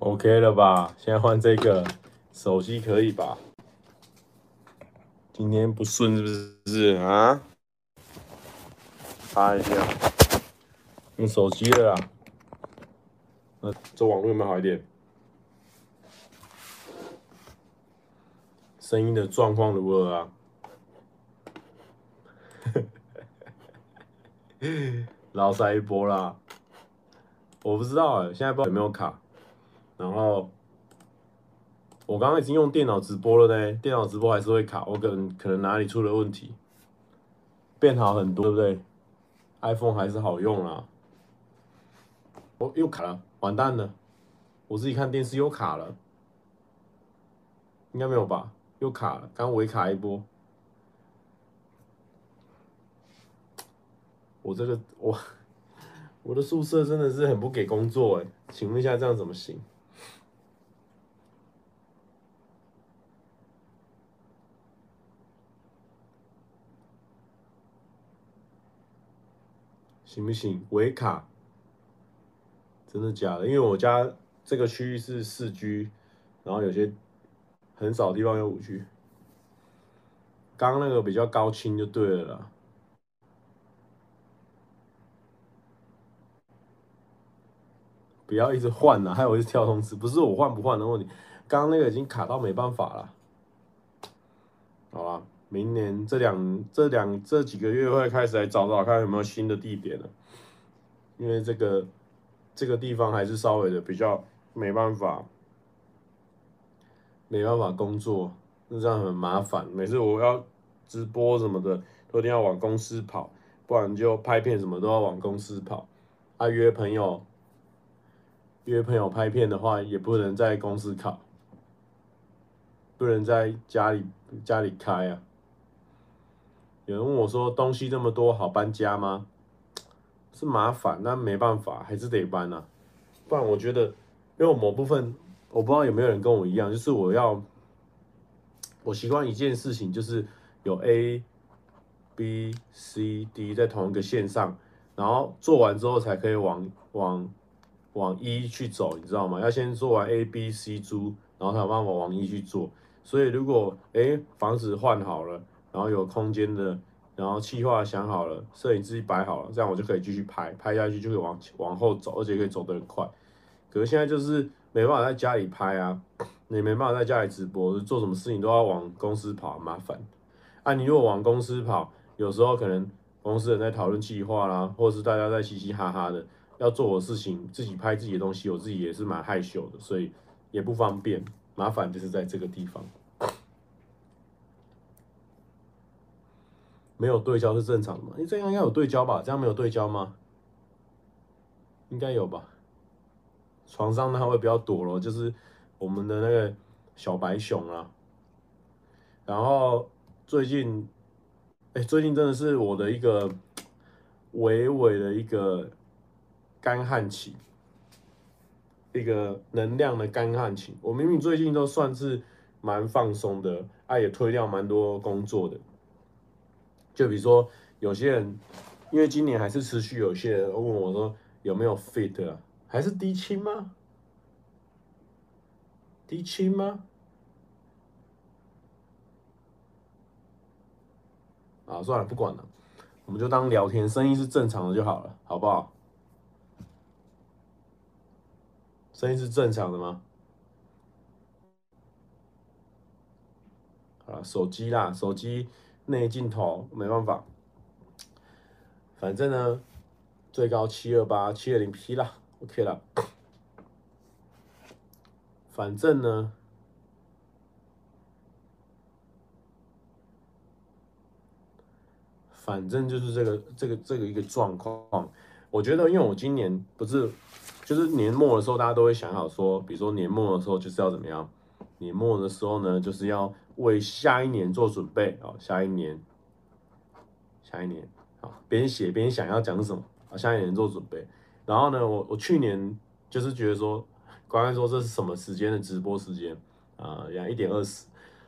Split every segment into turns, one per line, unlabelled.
OK 了吧？现在换这个手机可以吧？今天不顺是不是啊？查一下，用手机了啦。那这网络有没有好一点？声音的状况如何啊？老塞一波啦！我不知道哎，现在不知道有没有卡。然后我刚刚已经用电脑直播了呢，电脑直播还是会卡，我可能可能哪里出了问题，变好很多，对不对？iPhone 还是好用啦。我又卡了，完蛋了！我自己看电视又卡了，应该没有吧？又卡了，刚微卡一波。我这个我 我的宿舍真的是很不给工作哎，请问一下这样怎么行？行不行？微卡，真的假的？因为我家这个区域是四 G，然后有些很少地方有五 G。刚刚那个比较高清就对了啦。不要一直换了，还有一直跳通知，不是我换不换的问题。刚刚那个已经卡到没办法了。好吧。明年这两这两这几个月会开始来找找看有没有新的地点了，因为这个这个地方还是稍微的比较没办法，没办法工作，那这样很麻烦。每次我要直播什么的，都一定要往公司跑，不然就拍片什么都要往公司跑。啊，约朋友约朋友拍片的话，也不能在公司考，不能在家里家里开啊。有人问我说：“东西这么多，好搬家吗？” 是麻烦，那没办法，还是得搬啊。不然我觉得，因为我某部分我不知道有没有人跟我一样，就是我要我习惯一件事情，就是有 A、B、C、D 在同一个线上，然后做完之后才可以往往往 E 去走，你知道吗？要先做完 A、B、C 租，然后才有办法往 E 去做。所以如果诶房子换好了。然后有空间的，然后计划想好了，摄影机摆好了，这样我就可以继续拍，拍下去就可以往往后走，而且可以走得很快。可是现在就是没办法在家里拍啊，你没办法在家里直播，做什么事情都要往公司跑，麻烦。啊，你如果往公司跑，有时候可能公司人在讨论计划啦，或者是大家在嘻嘻哈哈的，要做的事情，自己拍自己的东西，我自己也是蛮害羞的，所以也不方便，麻烦就是在这个地方。没有对焦是正常的吗？你这样应该有对焦吧？这样没有对焦吗？应该有吧。床上那会比较躲了，就是我们的那个小白熊啊。然后最近，哎，最近真的是我的一个微微的一个干旱期，一个能量的干旱期。我明明最近都算是蛮放松的，啊，也推掉蛮多工作的。就比如说，有些人因为今年还是持续有些人问我说有没有 fit 啊，还是低清吗？低清吗？啊，算了，不管了，我们就当聊天，声音是正常的就好了，好不好？声音是正常的吗？啊，手机啦，手机。内镜头没办法，反正呢，最高七二八七二零 P 啦，OK 啦。反正呢，反正就是这个这个这个一个状况。我觉得，因为我今年不是就是年末的时候，大家都会想好说，比如说年末的时候就是要怎么样，年末的时候呢，就是要。为下一年做准备啊！下一年，下一年啊，边写边想要讲什么啊？下一年做准备。然后呢，我我去年就是觉得说，刚才说这是什么时间的直播时间啊？两一点二十，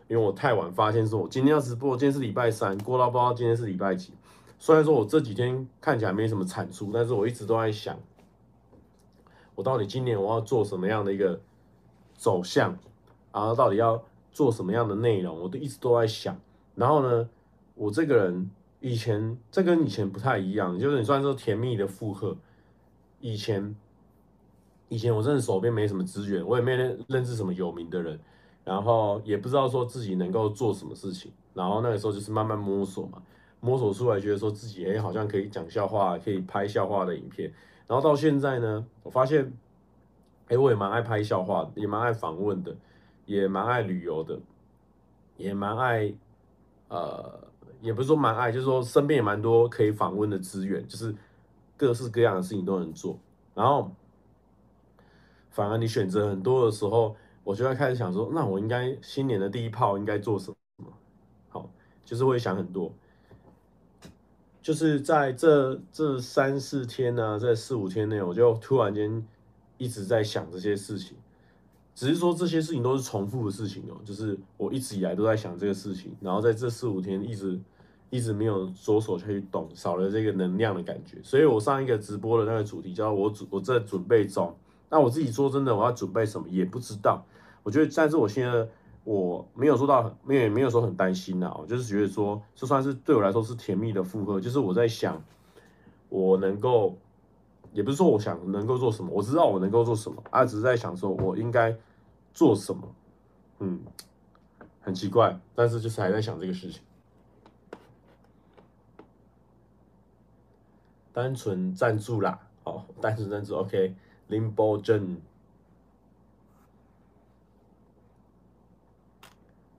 因为我太晚发现说，我今天要直播，今天是礼拜三，过到不知道今天是礼拜几。虽然说我这几天看起来没什么产出，但是我一直都在想，我到底今年我要做什么样的一个走向，然后到底要做什么样的内容，我都一直都在想。然后呢，我这个人以前这跟以前不太一样，就是你算是甜蜜的负荷。以前以前我真的手边没什么资源，我也没认认识什么有名的人，然后也不知道说自己能够做什么事情。然后那个时候就是慢慢摸索嘛，摸索出来觉得说自己哎好像可以讲笑话，可以拍笑话的影片。然后到现在呢，我发现。哎，我也蛮爱拍笑话，也蛮爱访问的，也蛮爱旅游的，也蛮爱，呃，也不是说蛮爱，就是说身边也蛮多可以访问的资源，就是各式各样的事情都能做。然后，反而你选择很多的时候，我就会开始想说，那我应该新年的第一炮应该做什么？好，就是会想很多，就是在这这三四天呢、啊，这四五天内，我就突然间。一直在想这些事情，只是说这些事情都是重复的事情哦，就是我一直以来都在想这个事情，然后在这四五天一直一直没有着手去动，少了这个能量的感觉。所以我上一个直播的那个主题叫我准我在准备中，那我自己说真的，我要准备什么也不知道。我觉得，但是我现在我没有说到，没有没有说很担心呐，我就是觉得说，就算是对我来说是甜蜜的负荷，就是我在想我能够。也不是说我想能够做什么，我知道我能够做什么，啊，只是在想说我应该做什么，嗯，很奇怪，但是就是还在想这个事情。单纯赞助啦，好，单纯赞助，OK，林波正。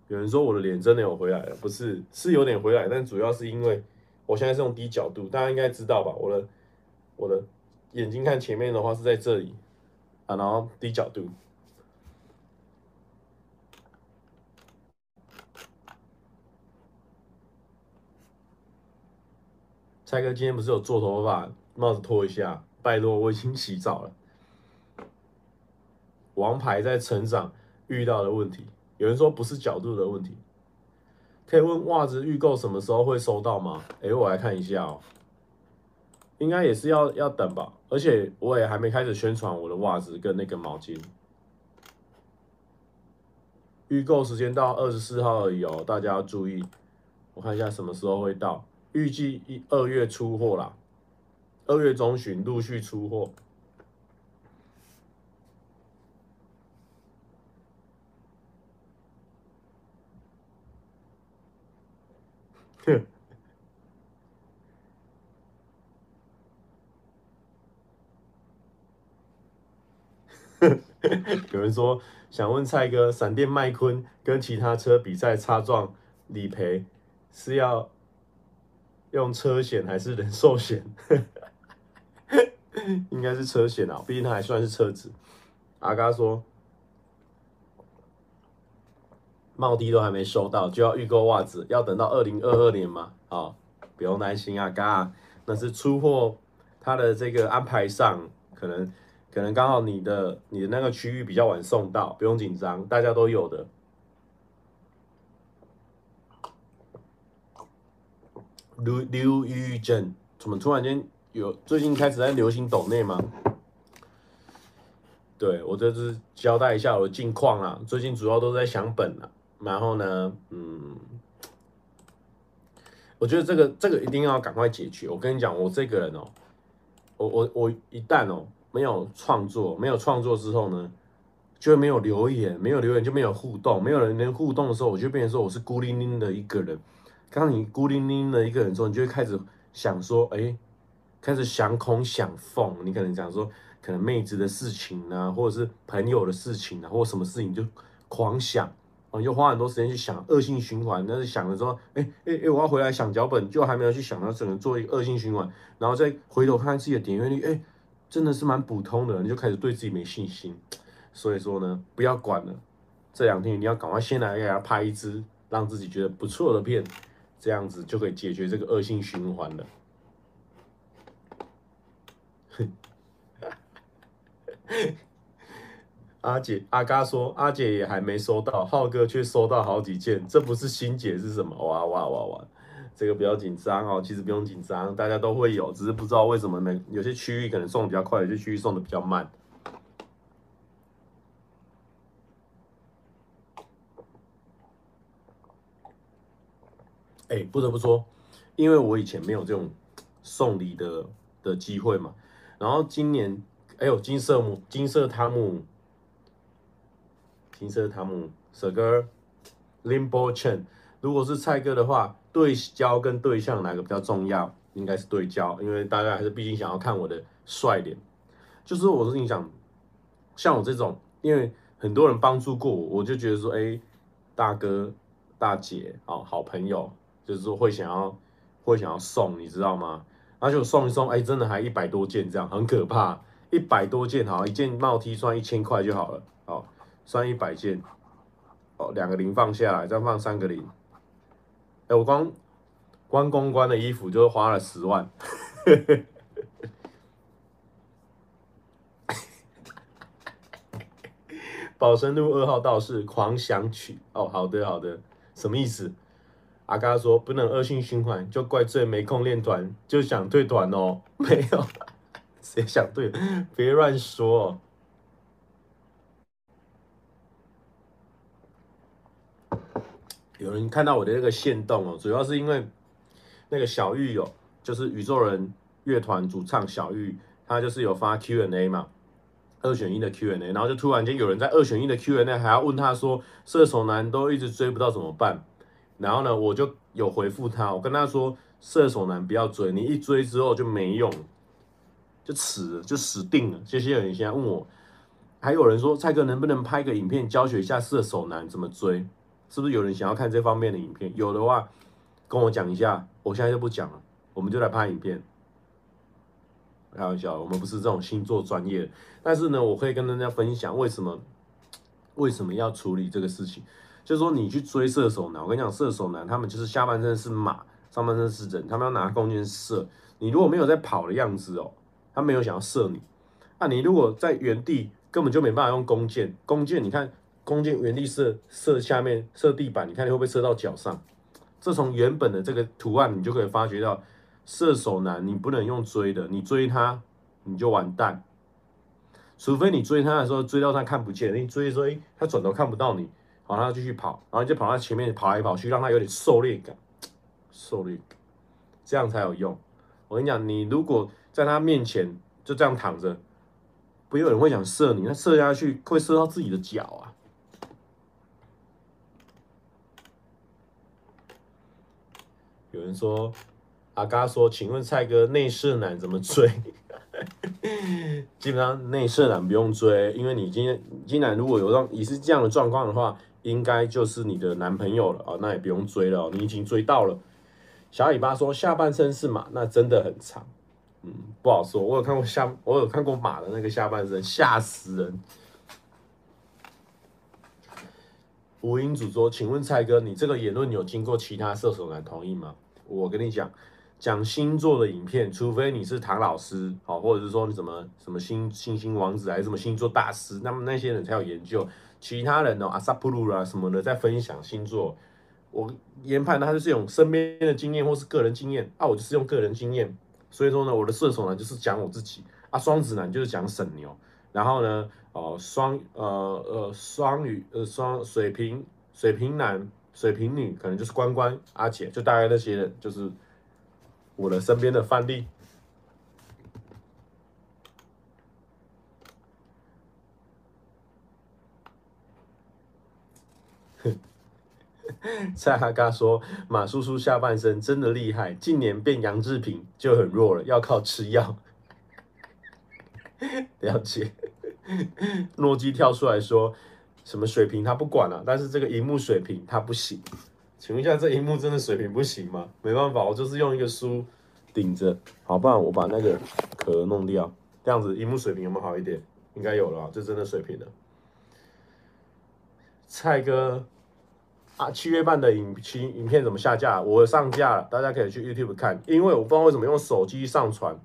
有人说我的脸真的有回来了，不是，是有点回来，但主要是因为我现在是用低角度，大家应该知道吧？我的，我的。眼睛看前面的话是在这里啊，然后低角度。蔡哥今天不是有做头发，帽子脱一下，拜托，我已经洗澡了。王牌在成长遇到的问题，有人说不是角度的问题，可以问袜子预购什么时候会收到吗？哎，我来看一下哦。应该也是要要等吧，而且我也还没开始宣传我的袜子跟那个毛巾。预购时间到二十四号而已哦，大家要注意。我看一下什么时候会到，预计一二月出货啦，二月中旬陆续出货。哼。有人说想问蔡哥，闪电麦昆跟其他车比赛擦撞理赔是要用车险还是人寿险？应该是车险啊，毕竟它还算是车子。阿嘎说，帽 D 都还没收到，就要预购袜子，要等到二零二二年吗？好，不用担心阿嘎，那是出货，他的这个安排上可能。可能刚好你的你的那个区域比较晚送到，不用紧张，大家都有的。刘刘玉珍怎么突然间有最近开始在流行抖内吗？对，我这是交代一下我的近况啊，最近主要都在想本了，然后呢，嗯，我觉得这个这个一定要赶快解决。我跟你讲，我这个人哦，我我我一旦哦。没有创作，没有创作之后呢，就没有留言，没有留言就没有互动，没有人能互动的时候，我就变成说我是孤零零的一个人。当你孤零零的一个人之后，你就会开始想说，哎，开始想恐想凤，你可能讲说，可能妹子的事情啊，或者是朋友的事情啊，或什么事情就狂想。哦，又花很多时间去想，恶性循环。但是想了之后，哎哎哎，我要回来想脚本，就还没有去想到整个做一个恶性循环，然后再回头看看自己的点阅率，哎。真的是蛮普通的，你就开始对自己没信心。所以说呢，不要管了，这两天你要赶快先来给他拍一支让自己觉得不错的片，这样子就可以解决这个恶性循环了。阿姐阿嘎说，阿姐也还没收到，浩哥却收到好几件，这不是心结是什么？哇哇哇哇！这个比较紧张哦，其实不用紧张，大家都会有，只是不知道为什么每有些区域可能送的比较快，有些区域送的比较慢。哎，不得不说，因为我以前没有这种送礼的的机会嘛，然后今年，哎呦，金色木、金色汤姆、金色汤姆、蛇哥、Limbo Chen，如果是菜哥的话。对焦跟对象哪个比较重要？应该是对焦，因为大家还是毕竟想要看我的帅脸。就是我是你想，像我这种，因为很多人帮助过我，我就觉得说，哎，大哥、大姐啊，好朋友。就是说会想要会想要送，你知道吗？而且我送一送，哎，真的还一百多件这样，很可怕。一百多件，好，一件帽 T 算一千块就好了，哦，算一百件，哦，两个零放下来，再放三个零。哎，我光关公关的衣服就花了十万。保生路二号道士狂想曲，哦，好的好的，什么意思？阿嘎说不能恶性循环，就怪罪没空练团，就想退团哦。没有，谁想退？别乱说。有人看到我的那个限动哦，主要是因为那个小玉有，就是宇宙人乐团主唱小玉，他就是有发 Q&A 嘛，二选一的 Q&A，然后就突然间有人在二选一的 Q&A 还要问他说，射手男都一直追不到怎么办？然后呢，我就有回复他，我跟他说，射手男不要追，你一追之后就没用，就死了，就死定了。谢谢有人现在问我，还有人说蔡哥能不能拍个影片教学一下射手男怎么追？是不是有人想要看这方面的影片？有的话跟我讲一下，我现在就不讲了，我们就来拍影片。开玩笑，我们不是这种星座专业，但是呢，我可以跟大家分享为什么为什么要处理这个事情。就是说，你去追射手男，我跟你讲，射手男他们就是下半身是马，上半身是人，他们要拿弓箭射。你如果没有在跑的样子哦，他没有想要射你。那你如果在原地，根本就没办法用弓箭。弓箭，你看弓箭原地射，射下面，射地板，你看你会不会射到脚上？这从原本的这个图案，你就可以发觉到，射手男你不能用追的，你追他你就完蛋。除非你追他的时候追到他看不见，你追追他转头看不到你。好，他继续跑，然后就跑到前面跑来跑去，让他有点狩猎感，狩猎，这样才有用。我跟你讲，你如果在他面前就这样躺着，不有人会想射你，那射下去会射到自己的脚啊。有人说，阿嘎说，请问蔡哥，内射男怎么追？基本上内射男不用追，因为你今天今天如果有让你是这样的状况的话。应该就是你的男朋友了啊，那也不用追了，你已经追到了。小尾巴说下半身是马，那真的很长，嗯，不好说。我有看过下，我有看过马的那个下半身，吓死人。吴英祖说，请问蔡哥，你这个言论有经过其他射手男同意吗？我跟你讲，讲星座的影片，除非你是唐老师，好，或者是说你什么什么星星星王子，还是什么星座大师，那么那些人才有研究。其他人呢、阿萨普鲁啦什么的，在分享星座，我研判他就是用身边的经验或是个人经验。啊，我就是用个人经验，所以说呢，我的射手男就是讲我自己。啊，双子男就是讲沈牛，然后呢，哦双呃呃双鱼呃双水瓶水瓶男水瓶女可能就是关关阿姐，就大概那些人就是我的身边的范例。蔡哈嘎说：“马叔叔下半身真的厉害，近年变杨志平就很弱了，要靠吃药。” 了解。诺基跳出来说：“什么水平他不管了，但是这个荧幕水平他不行。请问一下，这荧幕真的水平不行吗？没办法，我就是用一个书顶着，好，不然我把那个壳弄掉，这样子荧幕水平有没有好一点？应该有了，这真的水平了。”蔡哥。啊，七月半的影期影片怎么下架？我上架了，大家可以去 YouTube 看。因为我不知道为什么用手机上传，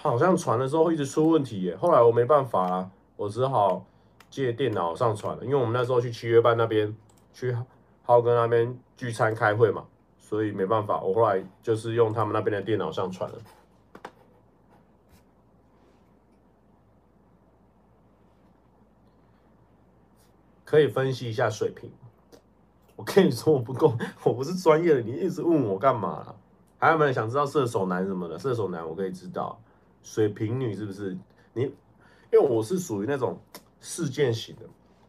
好像传的时候一直出问题耶。后来我没办法了，我只好借电脑上传了。因为我们那时候去七月半那边去浩哥那边聚餐开会嘛，所以没办法。我后来就是用他们那边的电脑上传了。可以分析一下水平。我跟你说我不够，我不是专业的，你一直问我干嘛？还有没有想知道射手男什么的？射手男我可以知道，水瓶女是不是？你因为我是属于那种事件型的，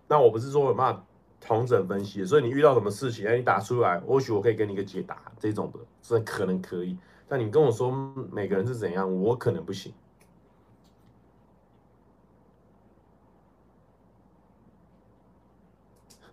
那我不是说有办法统整分析，所以你遇到什么事情，哎，你打出来，或许我可以给你一个解答，这种的，这可能可以。但你跟我说每个人是怎样，我可能不行。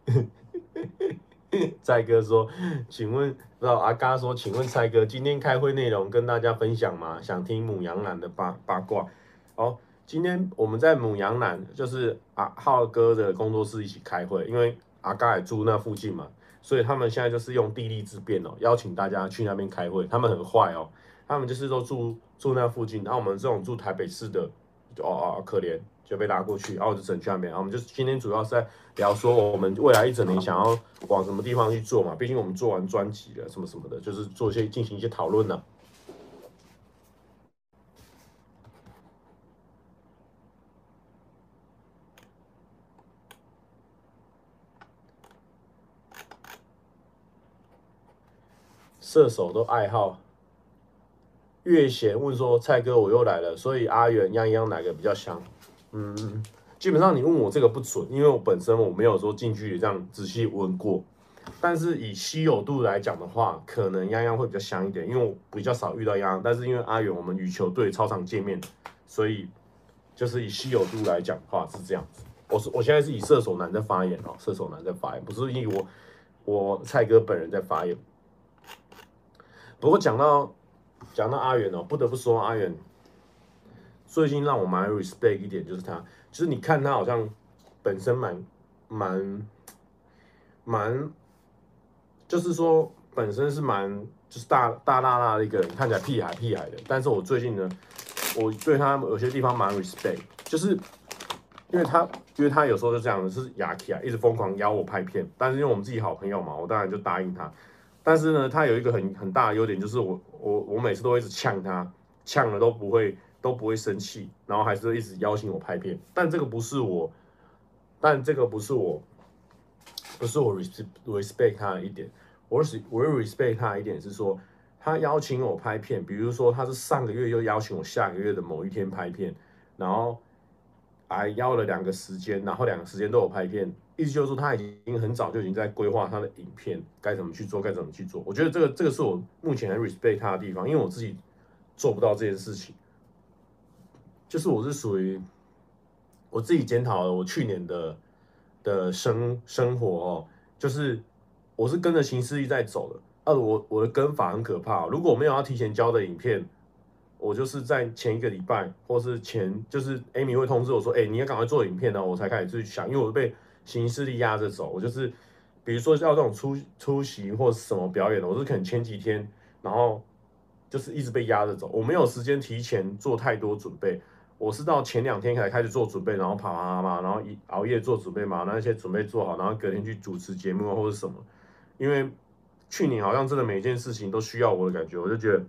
蔡哥说：“请问，不知道阿嘎说，请问蔡哥，今天开会内容跟大家分享吗？想听母羊男的八八卦。哦，今天我们在母羊男，就是阿浩哥的工作室一起开会，因为阿嘎也住那附近嘛，所以他们现在就是用地利之便哦，邀请大家去那边开会。他们很坏哦，他们就是都住住那附近，然后我们这种住台北市的，哦哦，可怜。”就被拉过去，然后就整去那边。我们就今天主要是在聊说，我们未来一整年想要往什么地方去做嘛？毕竟我们做完专辑了，什么什么的，就是做一些进行一些讨论呢。射手都爱好。月贤问说：“蔡哥，我又来了，所以阿远、泱泱哪个比较香？”嗯，基本上你问我这个不准，因为我本身我没有说近距离这样仔细闻过。但是以稀有度来讲的话，可能泱泱会比较香一点，因为我比较少遇到泱泱。但是因为阿远我们羽球队超常见面，所以就是以稀有度来讲的话是这样子。我是我现在是以射手男在发言哦，射手男在发言，不是以我我蔡哥本人在发言。不过讲到讲到阿远哦，不得不说阿远。最近让我蛮 respect 一点，就是他，就是你看他好像本身蛮蛮蛮，就是说本身是蛮就是大大大大的一个人，看起来屁孩屁孩的。但是我最近呢，我对他有些地方蛮 respect，就是因为他因为他有时候就这样的，是亚气啊，一直疯狂邀我拍片。但是因为我们自己好朋友嘛，我当然就答应他。但是呢，他有一个很很大的优点，就是我我我每次都会一直呛他，呛了都不会。都不会生气，然后还是一直邀请我拍片，但这个不是我，但这个不是我，不是我 respect 他的一点，我是我 respect 他的一点是说，他邀请我拍片，比如说他是上个月又邀请我下个月的某一天拍片，然后还邀了两个时间，然后两个时间都有拍片，意思就是说他已经很早就已经在规划他的影片该怎么去做，该怎么去做。我觉得这个这个是我目前很 respect 他的地方，因为我自己做不到这件事情。就是我是属于我自己检讨了我去年的的生生活哦，就是我是跟着行事历在走的，呃，我我的跟法很可怕，如果我没有要提前交的影片，我就是在前一个礼拜或是前就是 Amy 会通知我说，哎，你要赶快做影片呢，我才开始去想，因为我被行事历压着走，我就是比如说要这种出出席或什么表演的，我是可能前几天，然后就是一直被压着走，我没有时间提前做太多准备。我是到前两天才开始做准备，然后跑啊嘛，然后一熬夜做准备嘛，那些准备做好，然后隔天去主持节目或者什么。因为去年好像真的每件事情都需要我的感觉，我就觉得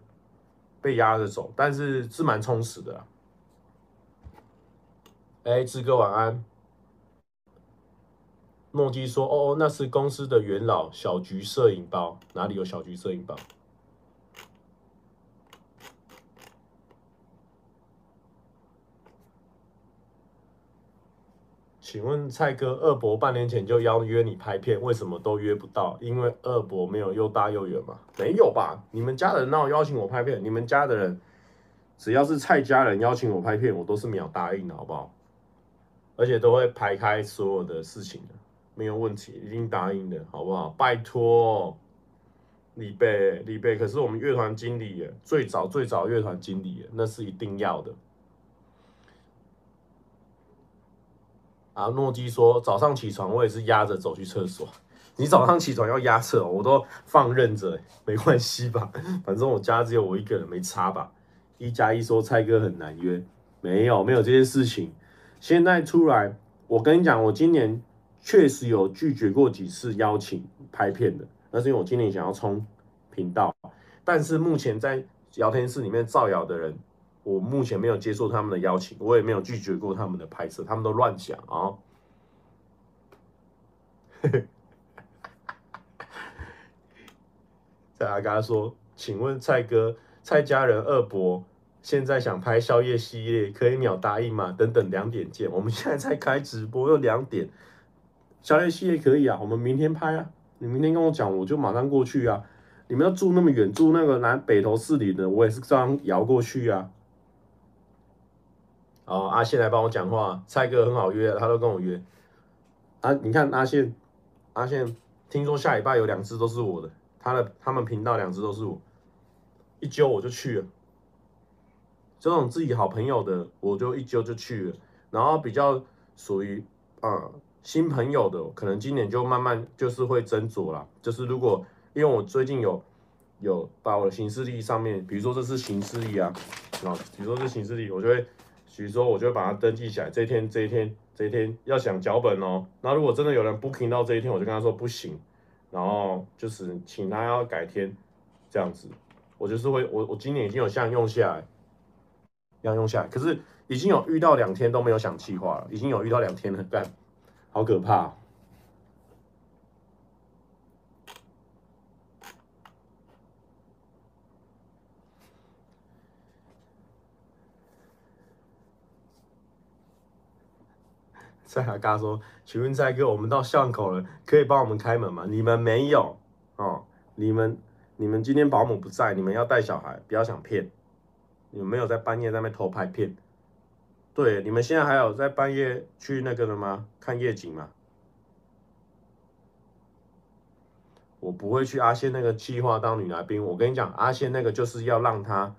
被压着走，但是是蛮充实的。哎，志哥晚安。诺基说：“哦哦，那是公司的元老小橘摄影包，哪里有小橘摄影包？”请问蔡哥，二伯半年前就邀约你拍片，为什么都约不到？因为二伯没有又大又远吗？没有吧？你们家的人哪有邀请我拍片？你们家的人只要是蔡家人邀请我拍片，我都是秒答应的，好不好？而且都会排开所有的事情的，没有问题，一定答应的，好不好？拜托，李贝，李贝可是我们乐团经理耶，最早最早乐团经理耶，那是一定要的。啊，诺基说早上起床我也是压着走去厕所。你早上起床要压厕，我都放任着，没关系吧？反正我家只有我一个人，没差吧？一加一说蔡哥很难约，没有没有这件事情。现在出来，我跟你讲，我今年确实有拒绝过几次邀请拍片的，那是因为我今年想要冲频道，但是目前在聊天室里面造谣的人。我目前没有接受他们的邀请，我也没有拒绝过他们的拍摄，他们都乱讲啊。在阿嘎说：“请问蔡哥，蔡家人二伯现在想拍宵夜系列，可以秒答应吗？等等两点见。我们现在在开直播，又两点，宵夜系列可以啊，我们明天拍啊。你明天跟我讲，我就马上过去啊。你们要住那么远，住那个南北投四里的，我也是照样摇过去啊。哦，阿信来帮我讲话，蔡哥很好约，他都跟我约。啊，你看阿信，阿信听说下礼拜有两只都是我的。”他的他们频道两只都是我，一揪我就去了。这种自己好朋友的，我就一揪就去了。然后比较属于啊、新朋友的，可能今年就慢慢就是会斟酌啦。就是如果因为我最近有有把我的行事历上面，比如说这是行事历啊，啊，比如说这行事历，我就会，比如说我就会把它登记起来。这一天这一天这一天要想脚本哦。那如果真的有人 booking 到这一天，我就跟他说不行。然后就是请他要改天，这样子，我就是会我我今年已经有像用下来，要用下来，可是已经有遇到两天都没有想计划了，已经有遇到两天了，但，好可怕。蔡阿嘎说：“请问在哥，我们到巷口了，可以帮我们开门吗？你们没有哦，你们你们今天保姆不在，你们要带小孩，不要想骗。你们没有在半夜在那偷拍片？对，你们现在还有在半夜去那个了吗？看夜景吗？我不会去阿宪那个计划当女来宾。我跟你讲，阿宪那个就是要让他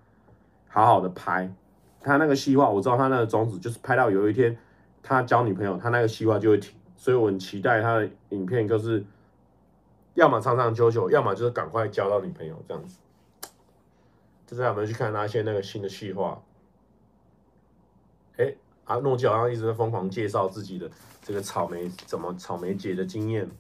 好好的拍，他那个计划，我知道他那个宗旨就是拍到有一天。”他交女朋友，他那个计划就会停，所以我很期待他的影片，就是要么长长久久，要么就是赶快交到女朋友这样子。接下来我们去看他现在那个新的计划。哎，阿诺基好像一直在疯狂介绍自己的这个草莓怎么草莓节的经验。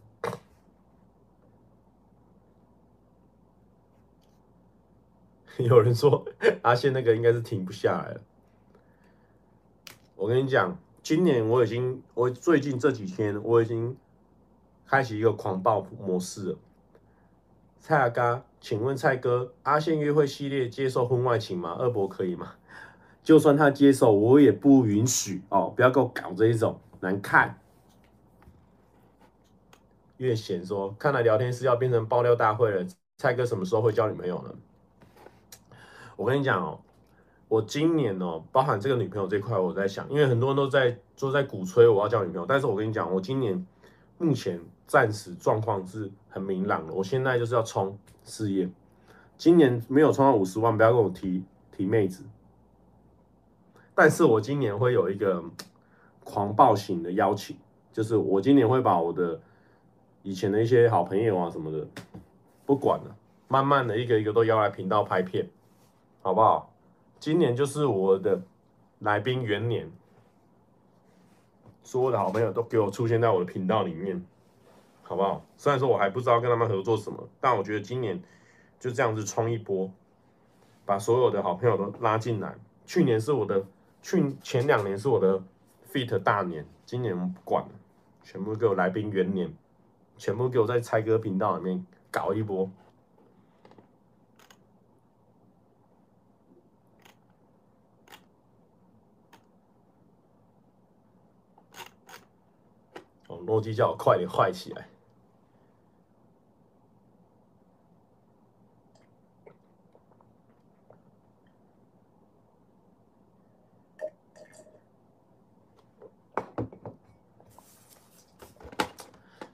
有人说阿宪那个应该是停不下来了。我跟你讲。今年我已经，我最近这几天我已经开启一个狂暴模式了。蔡阿嘎，请问蔡哥，阿宪约会系列接受婚外情吗？二伯可以吗？就算他接受，我也不允许哦！不要给我搞这一种难看。月贤说，看来聊天室要变成爆料大会了。蔡哥什么时候会交女朋友呢？我跟你讲哦。我今年哦，包含这个女朋友这块，我在想，因为很多人都在都在鼓吹我要交女朋友，但是我跟你讲，我今年目前暂时状况是很明朗的，我现在就是要冲事业，今年没有冲到五十万，不要跟我提提妹子，但是我今年会有一个狂暴型的邀请，就是我今年会把我的以前的一些好朋友啊什么的，不管了，慢慢的一个一个都邀来频道拍片，好不好？今年就是我的来宾元年，所有的好朋友都给我出现在我的频道里面，好不好？虽然说我还不知道跟他们合作什么，但我觉得今年就这样子冲一波，把所有的好朋友都拉进来。去年是我的，去前两年是我的 fit 大年，今年我不管了，全部给我来宾元年，全部给我在猜歌频道里面搞一波。逻辑叫我快点坏起来。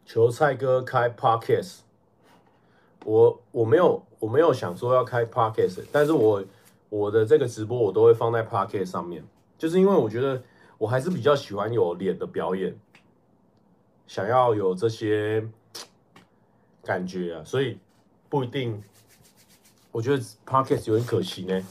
求蔡哥开 Podcast，我我没有我没有想说要开 Podcast，但是我我的这个直播我都会放在 Podcast 上面，就是因为我觉得我还是比较喜欢有脸的表演。想要有这些感觉啊，所以不一定。我觉得 Podcast 有点可惜呢。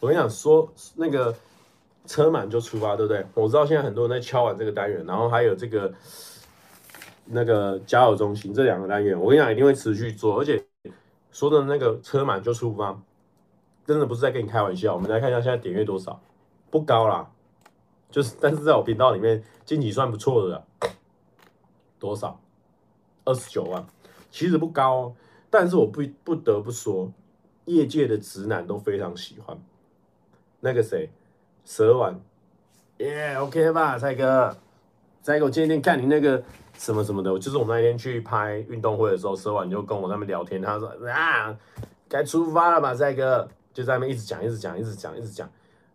我跟你讲说，那个车满就出发，对不对？我知道现在很多人在敲完这个单元，然后还有这个。那个交友中心这两个单元，我跟你讲一定会持续做，而且说的那个车满就出发，真的不是在跟你开玩笑。我们来看一下现在点阅多少，不高啦，就是但是在我频道里面经济算不错的啦，多少？二十九万，其实不高哦，但是我不不得不说，业界的直男都非常喜欢。那个谁，蛇丸，耶，OK 吧，蔡哥，蔡哥，我今天看你那个什么什么的，就是我们那天去拍运动会的时候，蛇丸就跟我那边聊天，他说啊，该出发了吧，蔡哥，就在那边一直讲，一直讲，一直讲，一直讲，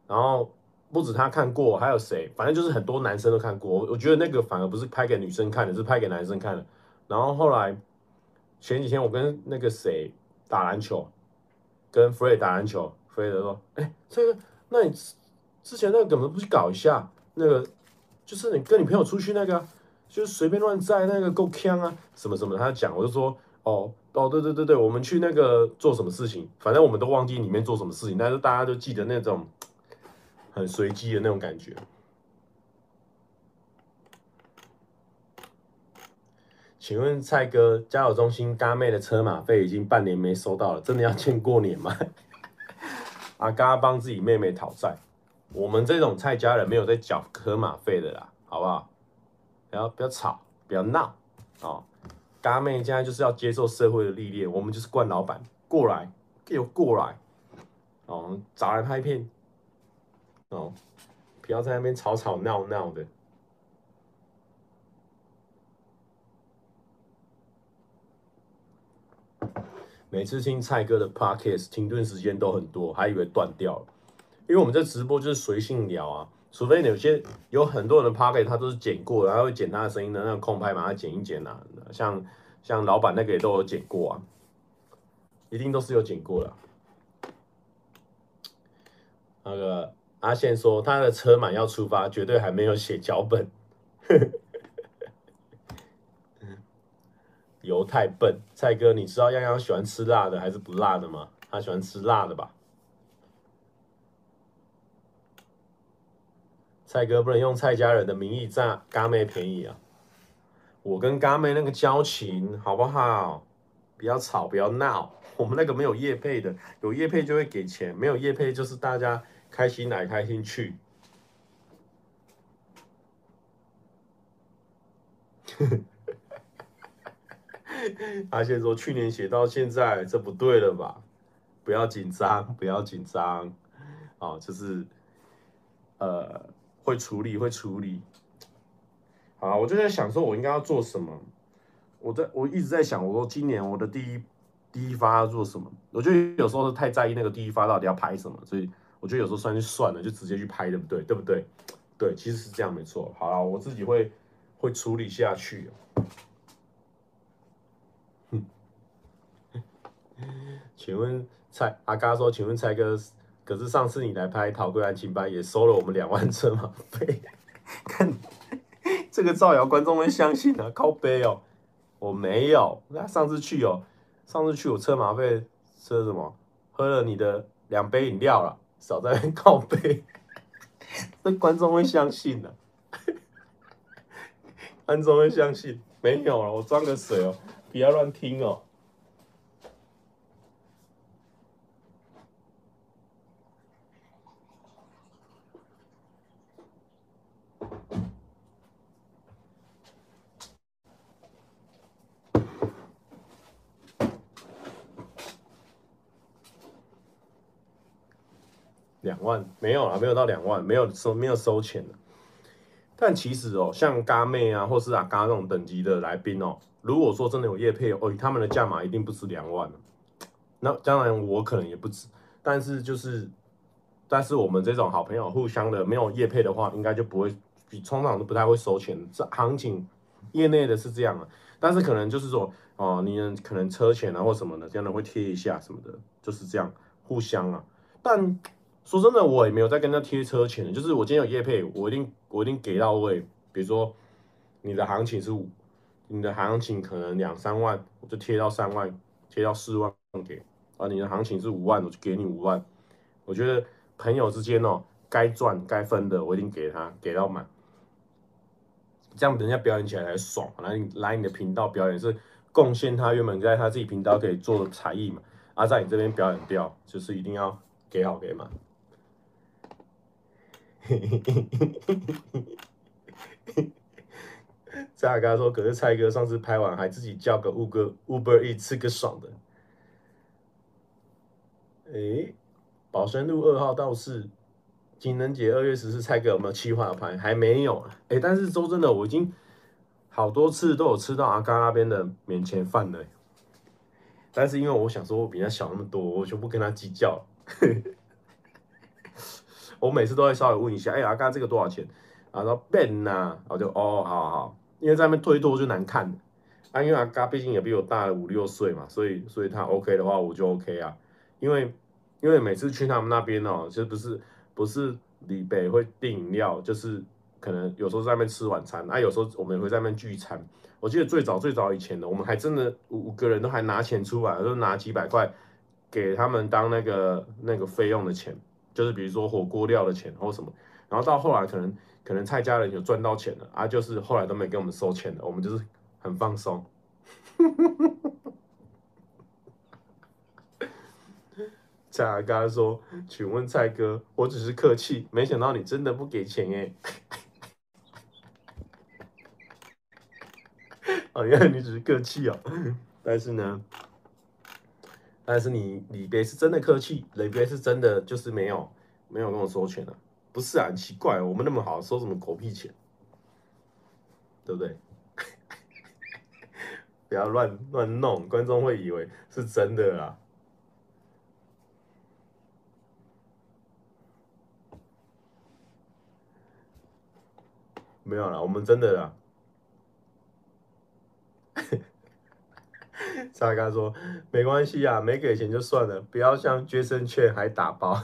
然后不止他看过，还有谁，反正就是很多男生都看过，我觉得那个反而不是拍给女生看的，是拍给男生看的。然后后来前几天我跟那个谁打篮球，跟 Fred 打篮球，Fred 说：“哎，这个，那你之前那个怎么不去搞一下？那个就是你跟你朋友出去那个，就是随便乱载那个够呛啊，什么什么。”他讲，我就说：“哦哦，对对对对，我们去那个做什么事情？反正我们都忘记里面做什么事情，但是大家都记得那种很随机的那种感觉。”请问蔡哥，交友中心嘎妹的车马费已经半年没收到了，真的要欠过年吗？阿嘎帮自己妹妹讨债，我们这种蔡家人没有在缴车马费的啦，好不好？不要不要吵，不要闹哦。嘎妹现在就是要接受社会的历练，我们就是惯老板，过来给我过来哦，找来拍片哦，不要在那边吵吵闹闹的。每次听蔡哥的 podcast 停顿时间都很多，还以为断掉了，因为我们这直播就是随性聊啊，除非有些有很多人的 PPT，他都是剪过，然后会剪他的声音的那种空拍把它剪一剪啊，像像老板那个也都有剪过啊，一定都是有剪过的。那个阿宪说他的车满要出发，绝对还没有写脚本。油太笨，蔡哥，你知道样样喜欢吃辣的还是不辣的吗？他喜欢吃辣的吧？蔡哥不能用蔡家人的名义占嘎妹便宜啊！我跟嘎妹那个交情好不好？不要吵，不要闹，我们那个没有业配的，有业配就会给钱，没有业配就是大家开心来开心去。阿宪说：“去年写到现在，这不对了吧？不要紧张，不要紧张，哦，就是，呃，会处理，会处理。好，我就在想说，我应该要做什么？我在我一直在想，我说今年我的第一第一发要做什么？我觉得有时候是太在意那个第一发到底要拍什么，所以我觉得有时候算就算了，就直接去拍，对不对？对不对？对，其实是这样，没错。好了，我自己会会处理下去。”请问蔡阿嘎说，请问蔡哥，可是上次你来拍《逃归安亲班》也收了我们两万车马费，看这个造谣，观众会相信啊？靠背哦，我没有，那上次去哦，上次去我车马费吃了什么？喝了你的两杯饮料了，少在那靠背，这观众会相信的，观众会相信？没有了，我装个水哦，不要乱听哦。两万没有了，没有到两万，没有收，没有收钱。但其实哦，像嘎妹啊，或是阿嘎那种等级的来宾哦，如果说真的有业配哦，他们的价码一定不止两万。那当然我可能也不止，但是就是，但是我们这种好朋友互相的没有业配的话，应该就不会比通常都不太会收钱。这行情业内的是这样啊，但是可能就是说哦，你可能车钱啊或什么的，这样的会贴一下什么的，就是这样互相啊，但。说真的，我也没有在跟他贴车钱的，就是我今天有业配，我一定我一定给到位。比如说你的行情是五，你的行情可能两三万，我就贴到三万，贴到四万给。啊，你的行情是五万，我就给你五万。我觉得朋友之间哦，该赚该分的，我一定给他，给到满。这样人家表演起来才爽，来来你的频道表演是贡献他原本在他自己频道可以做的才艺嘛，而、啊、在你这边表演掉，就是一定要。给好给满。蔡阿嘎说：“可是蔡哥上次拍完还自己叫个 Uber Uber Eat 吃个爽的。”哎，保生路二号道士，情人节二月十四，蔡哥有没有企划拍？还没有啊。哎，但是说真的，我已经好多次都有吃到阿嘎那边的免钱饭了。但是因为我想说，我比他小那么多，我就不跟他计较。我每次都会稍微问一下，哎，阿嘎这个多少钱？然后说 Ben 呐，我就哦，好好。因为在那边推脱就难看，啊，因为阿嘎毕竟也比我大了五六岁嘛，所以所以他 OK 的话我就 OK 啊，因为因为每次去他们那边哦，其实不是不是李北会订饮料，就是可能有时候在那边吃晚餐，啊，有时候我们也会在那边聚餐。我记得最早最早以前的，我们还真的五个人都还拿钱出来，就拿几百块给他们当那个那个费用的钱，就是比如说火锅料的钱或什么，然后到后来可能。可能蔡家人有赚到钱了啊，就是后来都没给我们收钱了，我们就是很放松。蔡阿嘎说：“请问蔡哥，我只是客气，没想到你真的不给钱耶。”哦，原来你只是客气哦，但是呢，但是你李别是真的客气，李别是真的就是没有没有跟我收钱了。不是啊，很奇怪，我们那么好，收什么狗屁钱，对不对？不要乱乱弄，观众会以为是真的啦。没有啦，我们真的啦。沙哥说没关系啊，没给钱就算了，不要像杰森券还打包。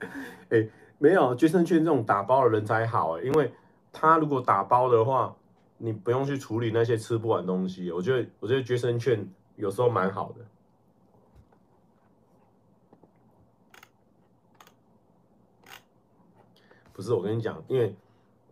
欸没有，杰森券这种打包的人才好哎，因为他如果打包的话，你不用去处理那些吃不完东西。我觉得，我觉得杰森券有时候蛮好的。不是我跟你讲，因为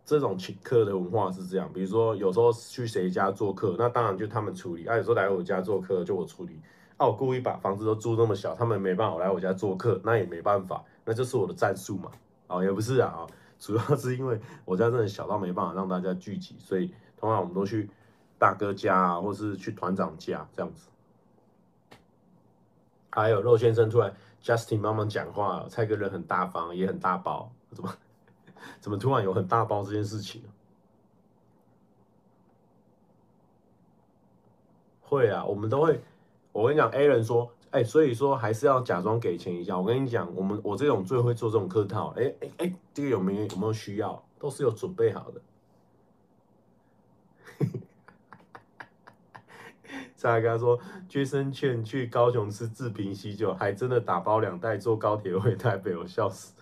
这种请客的文化是这样，比如说有时候去谁家做客，那当然就他们处理；啊，有时候来我家做客就我处理。啊，我故意把房子都租那么小，他们没办法来我家做客，那也没办法，那就是我的战术嘛。哦，也不是啊，主要是因为我家真的小到没办法让大家聚集，所以通常我们都去大哥家啊，或是去团长家这样子。还有肉先生突然 Justin 帮忙讲话，蔡哥人很大方，也很大包，怎么怎么突然有很大包这件事情？会啊，我们都会。我跟你讲，A 人说。哎、所以说还是要假装给钱一下。我跟你讲，我们我这种最会做这种客套。哎哎哎，这个有没有有没有需要？都是有准备好的。再来跟他说，杰森劝去高雄吃志平喜酒，还真的打包两袋坐高铁回台北，我笑死。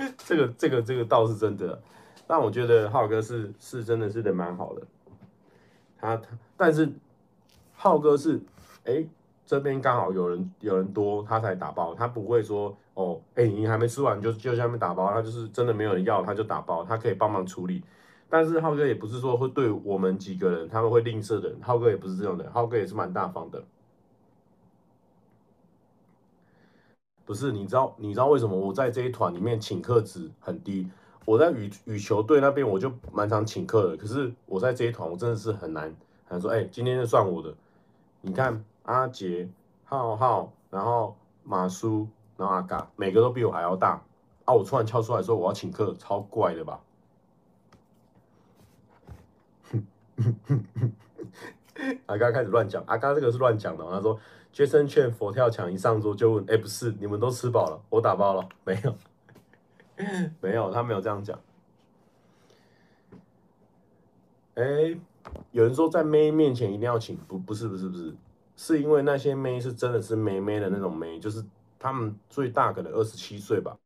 这个这个这个倒是真的，但我觉得浩哥是是真的是的蛮好的。他他，但是浩哥是哎。这边刚好有人有人多，他才打包，他不会说哦，哎，你还没吃完就就下面打包，他就是真的没有人要，他就打包，他可以帮忙处理。但是浩哥也不是说会对我们几个人他们会吝啬的，浩哥也不是这样的，浩哥也是蛮大方的。不是，你知道你知道为什么我在这一团里面请客值很低？我在羽羽球队那边我就蛮常请客的，可是我在这一团我真的是很难很难说，哎，今天就算我的，你看。阿杰、浩浩，然后马叔，然后阿嘎，每个都比我还要大啊！我突然跳出来说我要请客，超怪的吧？阿嘎开始乱讲，阿嘎这个是乱讲的。他说杰森劝佛跳墙一上桌就问：哎，不是你们都吃饱了，我打包了 没有？没有，他没有这样讲。哎，有人说在妹面前一定要请，不，不是，不是，不是。是因为那些妹是真的是妹妹的那种妹，就是他们最大可能二十七岁吧，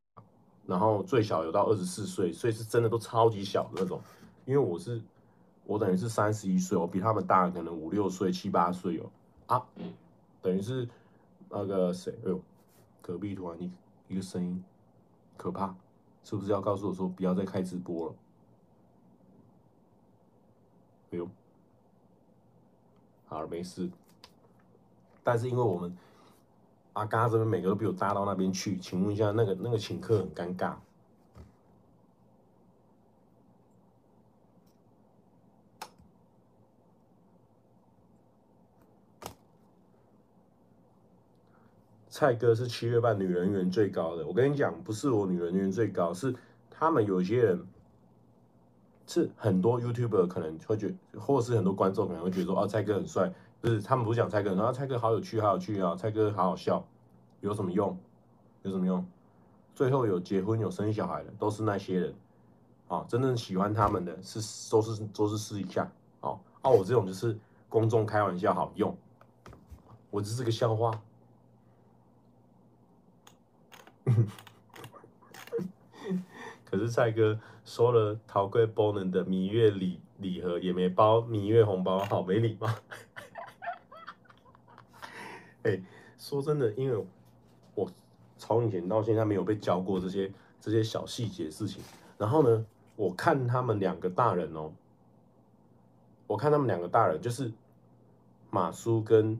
然后最小有到二十四岁，所以是真的都超级小的那种。因为我是我等于是三十一岁，我比他们大可能五六岁、七八岁哦啊，等于是那个谁，哎呦，隔壁突然一一个声音，可怕，是不是要告诉我说不要再开直播了？哎呦，好，没事。但是因为我们阿嘎这边每个都比我大到那边去，请问一下，那个那个请客很尴尬。蔡哥是七月半女人缘最高的，我跟你讲，不是我女人缘最高，是他们有些人，是很多 YouTuber 可能会觉得，或是很多观众可能会觉得说，啊，蔡哥很帅，就是他们不是讲蔡哥，然后蔡哥好有趣，好有趣啊，蔡哥好好笑，有什么用？有什么用？最后有结婚有生小孩的都是那些人，啊，真正喜欢他们的是都是都是私底下，啊，啊，我这种就是公众开玩笑好用，我只是个笑话。可是蔡哥收了陶贵 b o n 的蜜月礼礼盒，也没包蜜月红包，好没礼貌。哎、说真的，因为我从以前到现在没有被教过这些这些小细节事情。然后呢，我看他们两个大人哦，我看他们两个大人就是马叔跟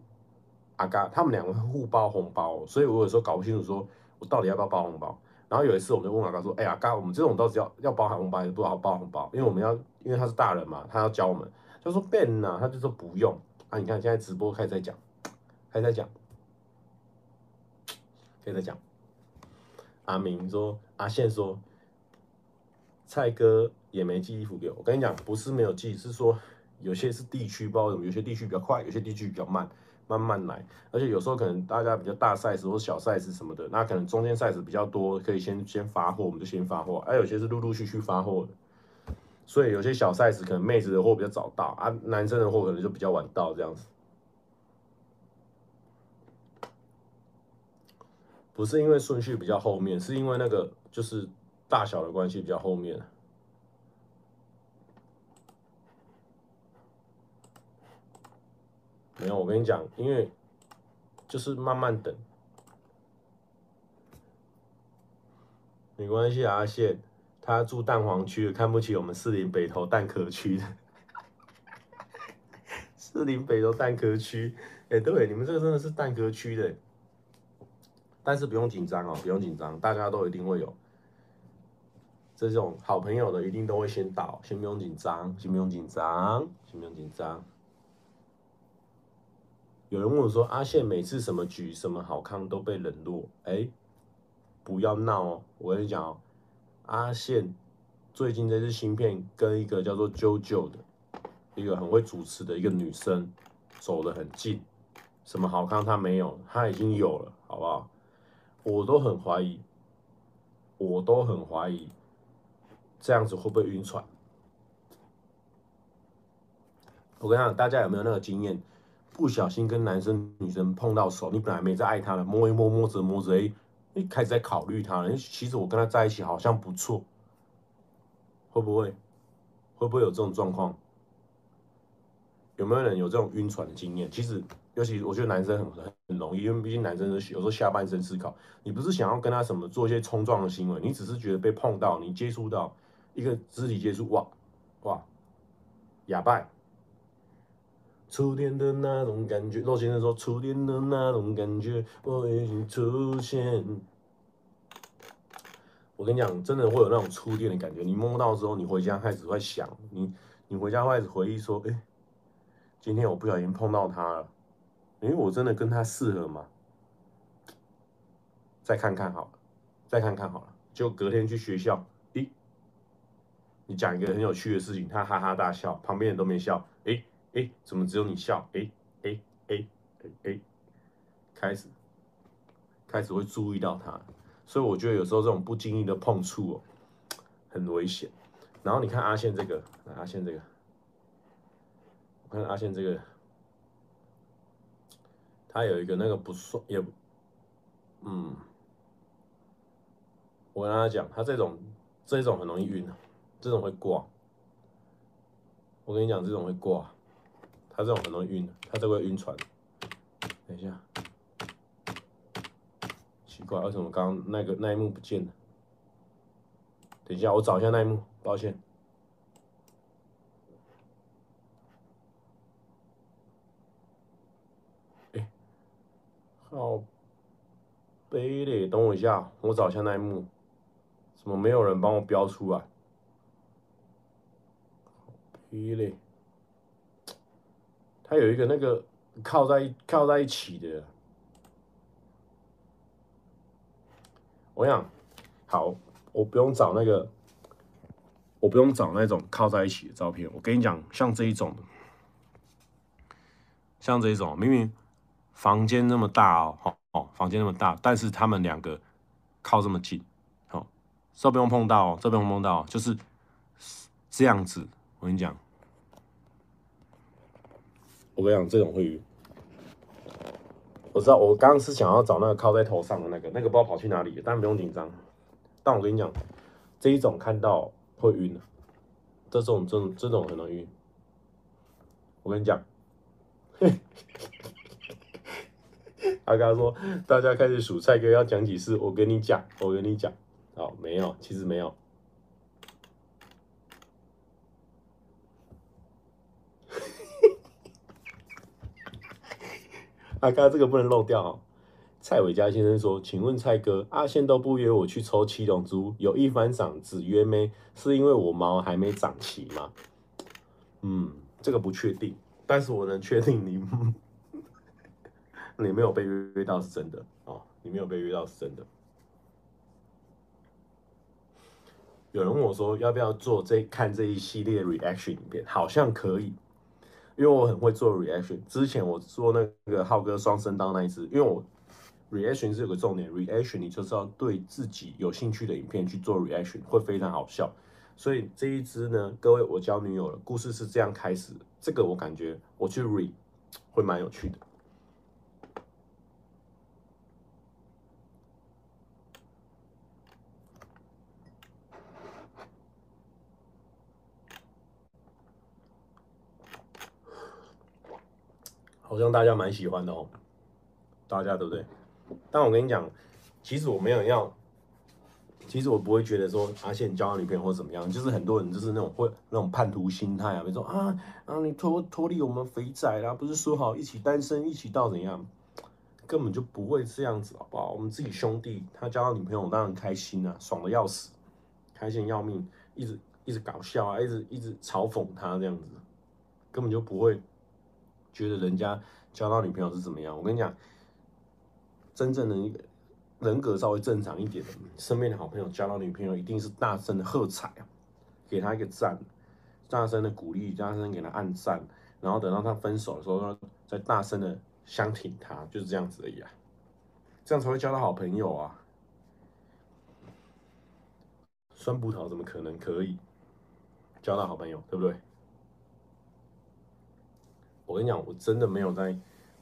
阿嘎，他们两个互包红包，所以我有时候搞不清楚说。到底要不要包红包？然后有一次，我们就问阿嘎说：“哎呀，嘎，我们这种到底要要包红包还是不好包红包？因为我们要，因为他是大人嘛，他要教我们。”他说：“Ben 呐，他就说不用啊。你看现在直播开始在讲，开始在讲，开始在讲。阿明说，阿宪说，蔡哥也没寄衣服给我。我跟你讲，不是没有寄，是说有些是地区包，有些地区比较快，有些地区比较慢。”慢慢来，而且有时候可能大家比较大 size 或小 size 什么的，那可能中间 size 比较多，可以先先发货，我们就先发货。而有些是陆陆续续发货的，所以有些小 size 可能妹子的货比较早到啊，男生的货可能就比较晚到这样子。不是因为顺序比较后面，是因为那个就是大小的关系比较后面。没有，我跟你讲，因为就是慢慢等，没关系啊。阿宪他住蛋黄区，看不起我们士林北投蛋壳区的，士林北投蛋壳区。哎，对，你们这个真的是蛋壳区的，但是不用紧张哦，不用紧张，大家都一定会有这种好朋友的，一定都会先到，先不用紧张，先不用紧张，先不用紧张。有人问我说：“阿宪每次什么局、什么好康都被冷落，哎，不要闹哦！我跟你讲哦，阿宪最近这支新片跟一个叫做 JoJo 的一个很会主持的一个女生走得很近，什么好康他没有，他已经有了，好不好？我都很怀疑，我都很怀疑，这样子会不会晕船？我跟你讲，大家有没有那个经验？”不小心跟男生女生碰到手，你本来没在爱他了，摸一摸摸着摸着，哎，你开始在考虑他了。其实我跟他在一起好像不错，会不会？会不会有这种状况？有没有人有这种晕船的经验？其实，尤其我觉得男生很很容易，因为毕竟男生是有时候下半身思考，你不是想要跟他什么做一些冲撞的行为，你只是觉得被碰到，你接触到一个肢体接触，哇哇，哑巴。初恋的那种感觉，洛先生说初恋的那种感觉我已经出现。我跟你讲，真的会有那种初恋的感觉。你摸到之后，你回家开始会想，你你回家开始回忆说，哎，今天我不小心碰到他了，哎，我真的跟他适合吗？再看看好了，再看看好了。就隔天去学校，咦，你讲一个很有趣的事情，他哈哈大笑，旁边人都没笑，哎。怎么只有你笑？哎哎哎哎哎，开始开始会注意到他，所以我觉得有时候这种不经意的碰触哦，很危险。然后你看阿宪这个，阿宪这个，我看阿宪这个，他有一个那个不算也，嗯，我跟他讲，他这种这种很容易晕，这种会挂。我跟你讲，这种会挂。他这种很容易晕，他这个会晕船。等一下，奇怪，为什么刚刚那个那一幕不见了？等一下，我找一下那一幕，抱歉。哎，好北嘞，等我一下，我找一下那一幕，怎么没有人帮我标出来？北嘞，他有一个那个靠在靠在一起的，我想，好，我不用找那个，我不用找那种靠在一起的照片。我跟你讲，像这一种，像这一种，明明房间那么大哦。哦，房间那么大，但是他们两个靠这么近，哦，这不用碰到、哦，这不用碰到、哦，就是这样子。我跟你讲，我跟你讲，这种会晕。我知道，我刚刚是想要找那个靠在头上的那个，那个不知道跑去哪里了，但不用紧张。但我跟你讲，这一种看到会晕的，这种这种这种很容易晕。我跟你讲。他刚刚说，大家开始数菜哥要讲几次，我跟你讲，我跟你讲，好，没有，其实没有。啊，刚刚这个不能漏掉哦。蔡伟嘉先生说：“请问蔡哥，阿宪都不约我去抽七龙珠，有一番赏只约妹，是因为我毛还没长齐吗？”嗯，这个不确定，但是我能确定你。你没有被约到是真的哦，你没有被约到是真的。有人问我说要不要做这看这一系列 reaction 影片，好像可以，因为我很会做 reaction。之前我做那个浩哥双声道那一支，因为我 reaction 是有个重点，reaction 你就是要对自己有兴趣的影片去做 reaction，会非常好笑。所以这一支呢，各位我交女友了，故事是这样开始，这个我感觉我去 re 会蛮有趣的。好像大家蛮喜欢的哦，大家对不对？但我跟你讲，其实我没有要，其实我不会觉得说阿宪交女朋友或怎么样，就是很多人就是那种会那种叛徒心态啊，比如说啊啊你脱脱离我们肥仔啦，不是说好一起单身一起到怎样，根本就不会这样子好不好？我们自己兄弟他交到女朋友当然开心啊，爽的要死，开心要命，一直一直搞笑啊，一直一直嘲讽他这样子，根本就不会。觉得人家交到女朋友是怎么样？我跟你讲，真正的一个人格稍微正常一点的，身边的好朋友交到女朋友，一定是大声的喝彩啊，给他一个赞，大声的鼓励，大声给他按赞，然后等到他分手的时候，再大声的相挺他，就是这样子而已啊，这样才会交到好朋友啊。酸葡萄怎么可能可以交到好朋友，对不对？我跟你讲，我真的没有在，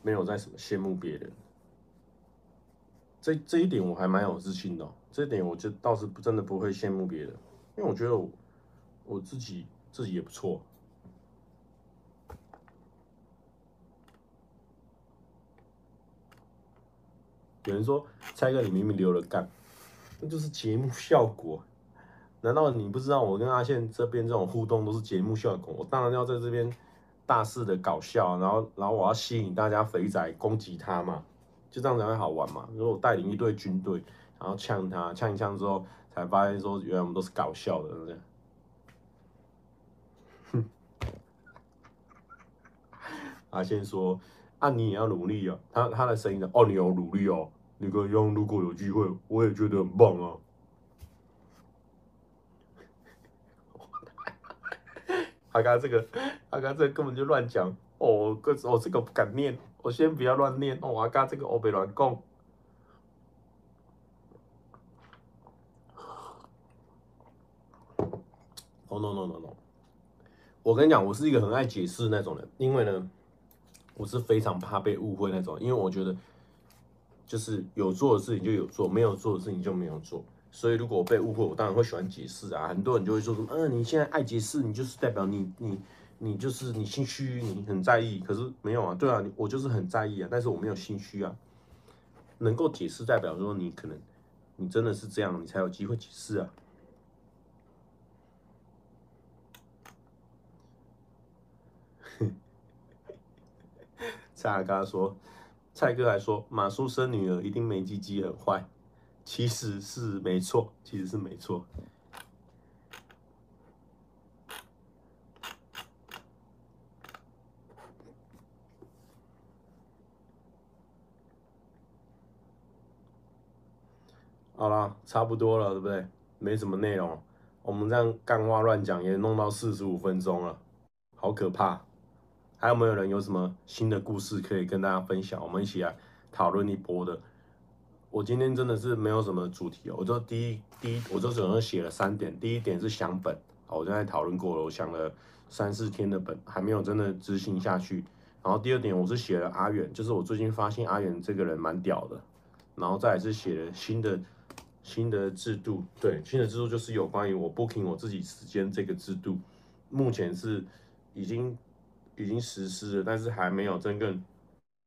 没有在什么羡慕别人。这这一点我还蛮有自信的，这一点我就倒是真的不会羡慕别人，因为我觉得我，我自己自己也不错。有人说蔡哥你明明留了干，那就是节目效果。难道你不知道我跟阿宪这边这种互动都是节目效果？我当然要在这边。大肆的搞笑，然后然后我要吸引大家肥仔攻击他嘛，就这样才会好玩嘛。如果我带领一队军队，然后呛他，呛一呛之后，才发现说原来我们都是搞笑的，哼。阿信说：“啊，你也要努力啊。”他他的声音的？哦，你要努力哦。那个用如果有机会，我也觉得很棒啊。他刚刚这个，他刚刚这个根本就乱讲哦，个哦这个不敢念，我先不要乱念哦。阿刚这个我别乱讲。哦 no no no no，我跟你讲，我是一个很爱解释那种人，因为呢，我是非常怕被误会那种，因为我觉得就是有做的事情就有做，没有做的事情就没有做。所以，如果我被误会，我当然会喜欢解释啊。很多人就会说什么：“嗯，你现在爱解释，你就是代表你你你就是你心虚，你很在意。”可是没有啊，对啊，我就是很在意啊，但是我没有心虚啊。能够解释，代表说你可能你真的是这样，你才有机会解释啊。蔡阿嘎说：“蔡哥还说马叔生女儿一定没鸡鸡很坏，其实是没错，其实是没错。好了，差不多了，对不对？没什么内容，我们这样干话乱讲也弄到四十五分钟了，好可怕！还有没有人有什么新的故事可以跟大家分享？我们一起来讨论一波的。我今天真的是没有什么主题哦，我就第一第一，我就总共写了三点。第一点是想本，我刚才讨论过了，我想了三四天的本，还没有真的执行下去。然后第二点，我是写了阿远，就是我最近发现阿远这个人蛮屌的。然后再来是写了新的。新的制度，对，新的制度就是有关于我 booking 我自己时间这个制度，目前是已经已经实施了，但是还没有真正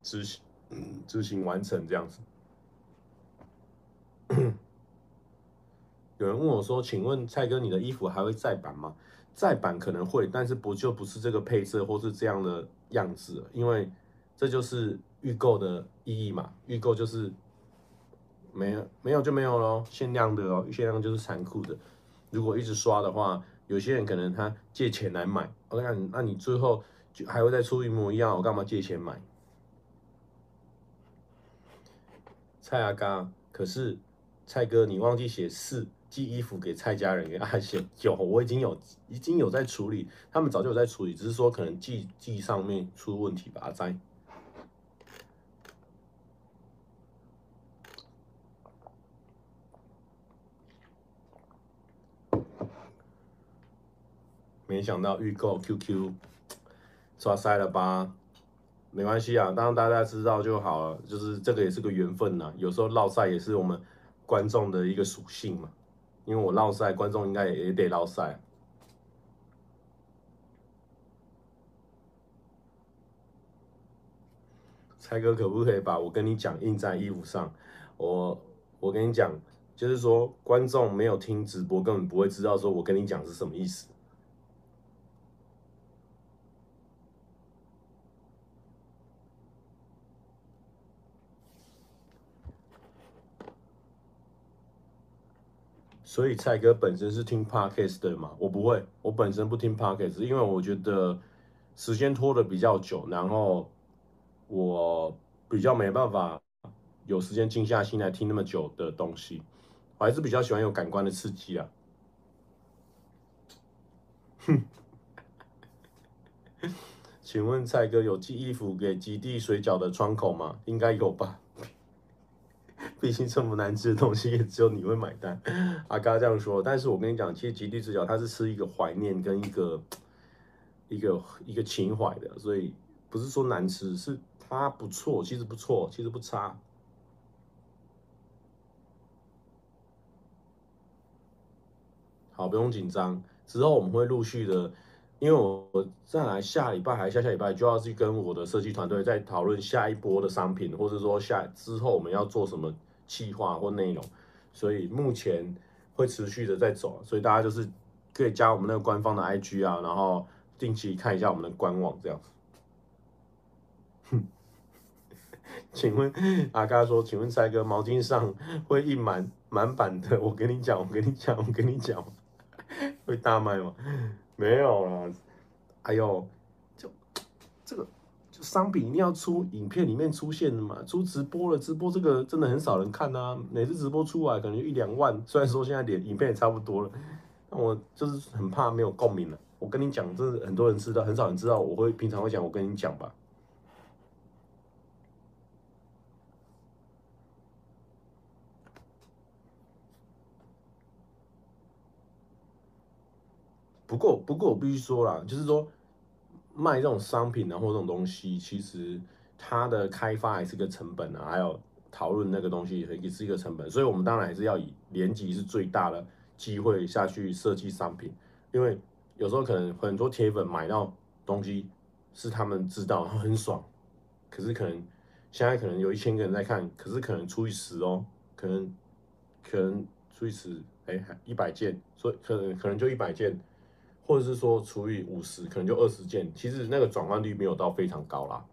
执行，嗯，执行完成这样子。有人问我说：“请问蔡哥，你的衣服还会再版吗？”再版可能会，但是不就不是这个配色或是这样的样子，因为这就是预购的意义嘛，预购就是。没有没有就没有咯，限量的哦，限量就是残酷的。如果一直刷的话，有些人可能他借钱来买，我跟你讲，那你最后就还会再出一模一样，我干嘛借钱买？蔡阿嘎，可是蔡哥你忘记写四寄衣服给蔡家人给阿贤，有我已经有已经有在处理，他们早就有在处理，只是说可能寄寄上面出问题吧，阿仔。没想到预购 QQ 抓塞了吧？没关系啊，当大家知道就好了。就是这个也是个缘分呐，有时候烙赛也是我们观众的一个属性嘛。因为我烙赛，观众应该也也得烙赛。蔡哥可不可以把我跟你讲印在衣服上？我我跟你讲，就是说观众没有听直播，根本不会知道说我跟你讲是什么意思。所以蔡哥本身是听 Podcast 的嘛？我不会，我本身不听 Podcast，因为我觉得时间拖得比较久，然后我比较没办法有时间静下心来听那么久的东西，我还是比较喜欢有感官的刺激啊。哼，请问蔡哥有寄衣服给极地水饺的窗口吗？应该有吧。毕竟这么难吃的东西，也只有你会买单。阿嘎这样说，但是我跟你讲，其实极地水饺它是吃一个怀念跟一个一个一个情怀的，所以不是说难吃，是它不错，其实不错，其实不差。好，不用紧张，之后我们会陆续的。因为我再来下礼拜还下下礼拜就要去跟我的设计团队再讨论下一波的商品，或者说下之后我们要做什么企划或内容，所以目前会持续的在走，所以大家就是可以加我们那个官方的 IG 啊，然后定期看一下我们的官网这样。哼，请问阿嘎说，请问蔡哥毛巾上会印满满版的？我跟你讲，我跟你讲，我跟你讲，会大卖吗？没有啦，哎呦，就这个商品一定要出影片里面出现的嘛，出直播了，直播这个真的很少人看、啊，每次直播出来可能一两万，虽然说现在连影片也差不多了，但我就是很怕没有共鸣了。我跟你讲，这很多人知道，很少人知道，我会平常会讲，我跟你讲吧。不过，不过我必须说啦，就是说卖这种商品啊，或这种东西，其实它的开发还是个成本啊，还有讨论那个东西也是一个成本，所以我们当然还是要以连结是最大的机会下去设计商品，因为有时候可能很多铁粉买到东西是他们知道很爽，可是可能现在可能有一千个人在看，可是可能除以十哦，可能可能除以十，哎，一百件，所以可能可能就一百件。或者是说除以五十，可能就二十件，其实那个转换率没有到非常高啦。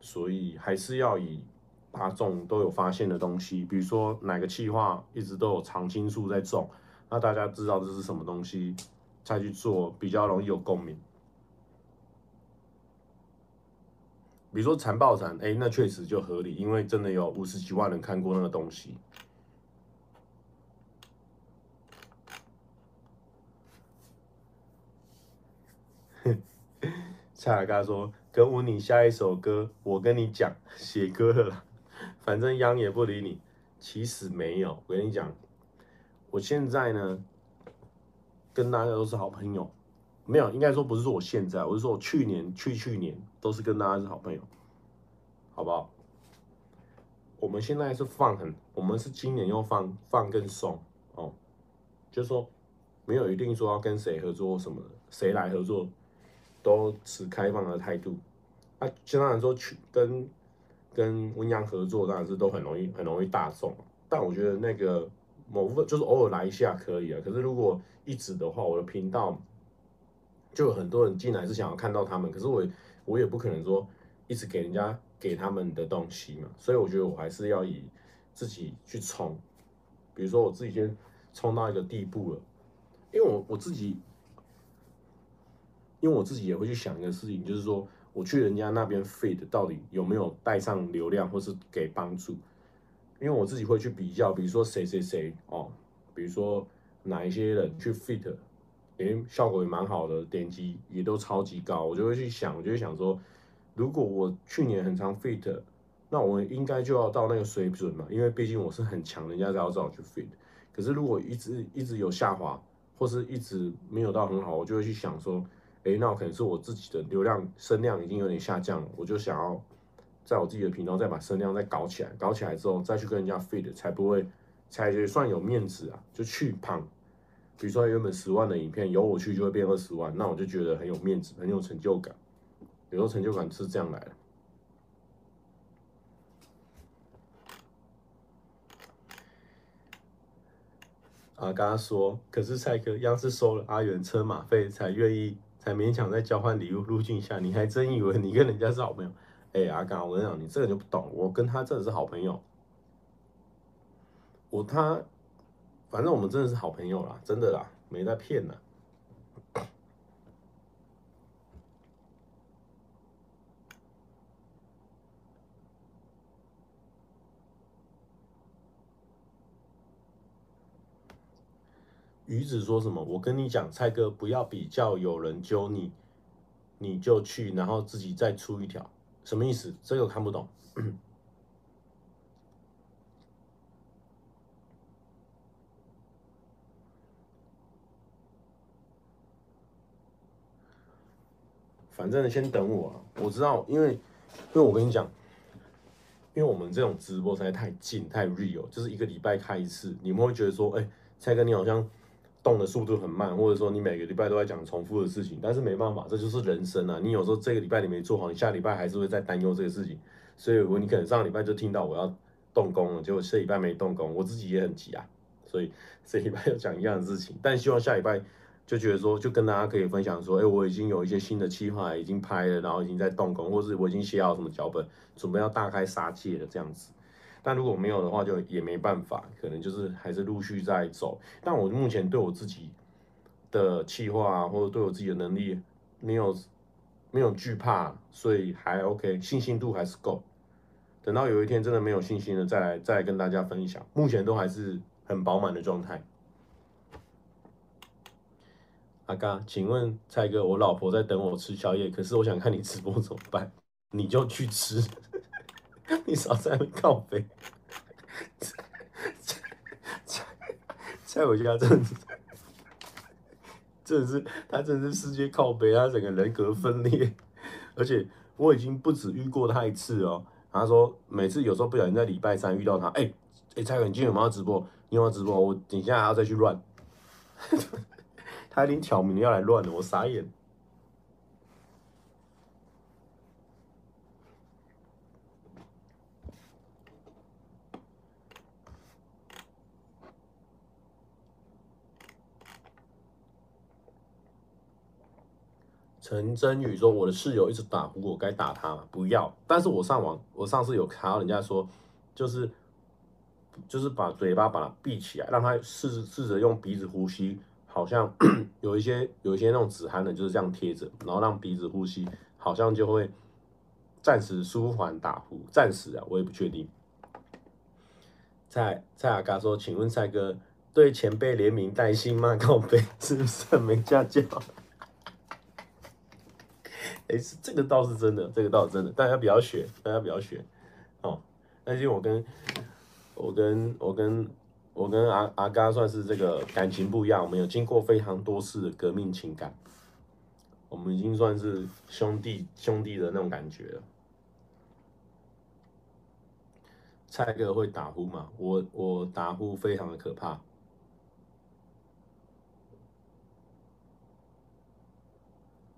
所以还是要以大众都有发现的东西，比如说哪个企划一直都有常青树在种，那大家知道这是什么东西，再去做，比较容易有共鸣。比如说残暴残，哎，那确实就合理，因为真的有五十几万人看过那个东西。蔡阿嘎说：“跟温你下一首歌，我跟你讲，写歌了，反正央也不理你。其实没有，我跟你讲，我现在呢，跟大家都是好朋友。没有，应该说不是说我现在，我是说我去年、去去年都是跟大家是好朋友，好不好？我们现在是放很，我们是今年又放放更松哦，就是说没有一定说要跟谁合作什么的，谁来合作。”都持开放的态度，那啊，当然说去跟跟温阳合作，当然是都很容易很容易大众，但我觉得那个某部分就是偶尔来一下可以啊，可是如果一直的话，我的频道就有很多人进来是想要看到他们，可是我我也不可能说一直给人家给他们的东西嘛，所以我觉得我还是要以自己去冲，比如说我自己先冲到一个地步了，因为我我自己。因为我自己也会去想一个事情，就是说我去人家那边 feed 到底有没有带上流量，或是给帮助？因为我自己会去比较，比如说谁谁谁哦，比如说哪一些人去 feed，诶，效果也蛮好的，点击也都超级高，我就会去想，我就会想说，如果我去年很常 feed，那我应该就要到那个水准嘛，因为毕竟我是很强，人家才要找我去 feed。可是如果一直一直有下滑，或是一直没有到很好，我就会去想说。诶，那可能是我自己的流量声量已经有点下降了，我就想要在我自己的频道再把声量再搞起来，搞起来之后再去跟人家 feed，才不会才也算有面子啊，就去胖。比如说原本十万的影片，由我去就会变二十万，那我就觉得很有面子，很有成就感。有时候成就感是这样来的。啊，刚刚说，可是蔡哥央视收了阿元车马费才愿意。才勉强在交换礼物路径下，你还真以为你跟人家是好朋友？哎、欸，阿刚，我跟你讲，你这个就不懂。我跟他真的是好朋友，我他，反正我们真的是好朋友啦，真的啦，没在骗的。鱼子说什么？我跟你讲，蔡哥不要比较，有人揪你，你就去，然后自己再出一条，什么意思？这个看不懂。反正先等我，我知道，因为因为我跟你讲，因为我们这种直播实在太近太 real，就是一个礼拜开一次，你们会觉得说，哎、蔡哥你好像。动的速度很慢，或者说你每个礼拜都在讲重复的事情，但是没办法，这就是人生啊。你有时候这个礼拜你没做好，你下礼拜还是会再担忧这个事情。所以，我你可能上礼拜就听到我要动工了，结果这礼拜没动工，我自己也很急啊。所以这礼拜要讲一样的事情，但希望下礼拜就觉得说，就跟大家可以分享说，哎、我已经有一些新的计划已经拍了，然后已经在动工，或是我已经写好什么脚本，准备要大开杀戒了这样子。但如果没有的话，就也没办法，可能就是还是陆续在走。但我目前对我自己的计划，或者对我自己的能力没有没有惧怕，所以还 OK，信心度还是够。等到有一天真的没有信心了，再来再来跟大家分享。目前都还是很饱满的状态。阿嘎，请问蔡哥，我老婆在等我吃宵夜，可是我想看你直播怎么办？你就去吃。你少在那边靠北，在在在我家真的是，真的是他真的是世界靠北，他整个人格分裂，而且我已经不止遇过他一次哦。他说每次有时候不小心在礼拜三遇到他，哎、欸、哎，蔡哥你今天有没有直播？你有没有直播？我等一下还要再去乱，他已经挑明要来乱了，我傻眼。陈真宇说：“我的室友一直打呼，我该打他吗？不要。但是我上网，我上次有看到人家说，就是就是把嘴巴把它闭起来，让他试试着用鼻子呼吸，好像 有一些有一些那种止鼾的，就是这样贴着，然后让鼻子呼吸，好像就会暂时舒缓打呼。暂时啊，我也不确定。”蔡蔡阿嘎说：“请问蔡哥对前辈连名带姓骂 靠北，是不是很没家教？”哎，这个倒是真的，这个倒是真的，大家不要学，大家不要学，哦。但是我跟我跟我跟我跟阿阿嘎算是这个感情不一样，我们有经过非常多次的革命情感，我们已经算是兄弟兄弟的那种感觉了。蔡哥会打呼吗？我我打呼非常的可怕。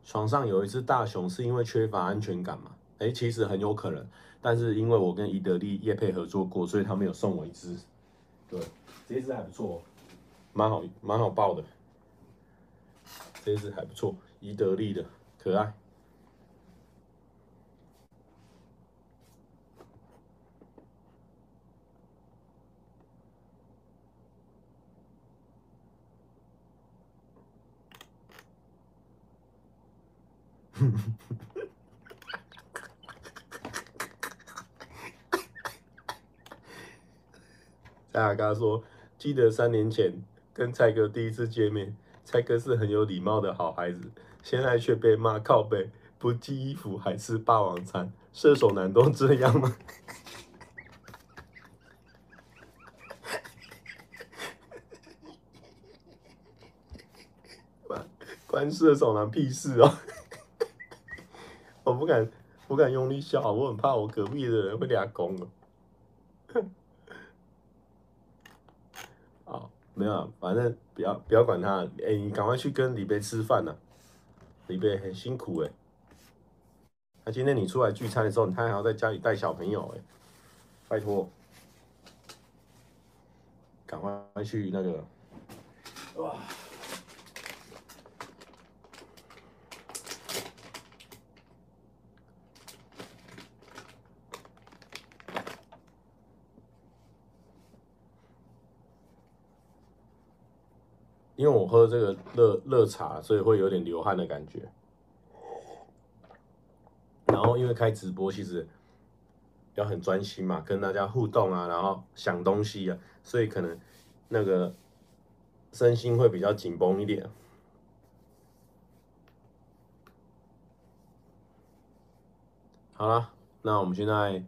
床上有一只大熊，是因为缺乏安全感嘛？哎，其实很有可能，但是因为我跟宜得利叶配合作过，所以他们有送我一只。对，这只还不错，蛮好，蛮好抱的。这只还不错，宜得利的，可爱。大家跟他说：“记得三年前跟蔡哥第一次见面，蔡哥是很有礼貌的好孩子，现在却被骂靠背，不寄衣服还吃霸王餐，射手男都这样吗？” 关射手男屁事哦！我不敢，不敢用力笑，我很怕我隔壁的人会俩攻了。好，没有、反正不要不要管他。哎、你赶快去跟李贝吃饭呐、李贝很辛苦哎、欸。那今天你出来聚餐的时候，他还要在家里带小朋友哎、拜托，赶快去那个。哇！因为我喝这个热热茶，所以会有点流汗的感觉。然后因为开直播，其实要很专心嘛，跟大家互动啊，然后想东西啊，所以可能那个身心会比较紧绷一点。好了，那我们现在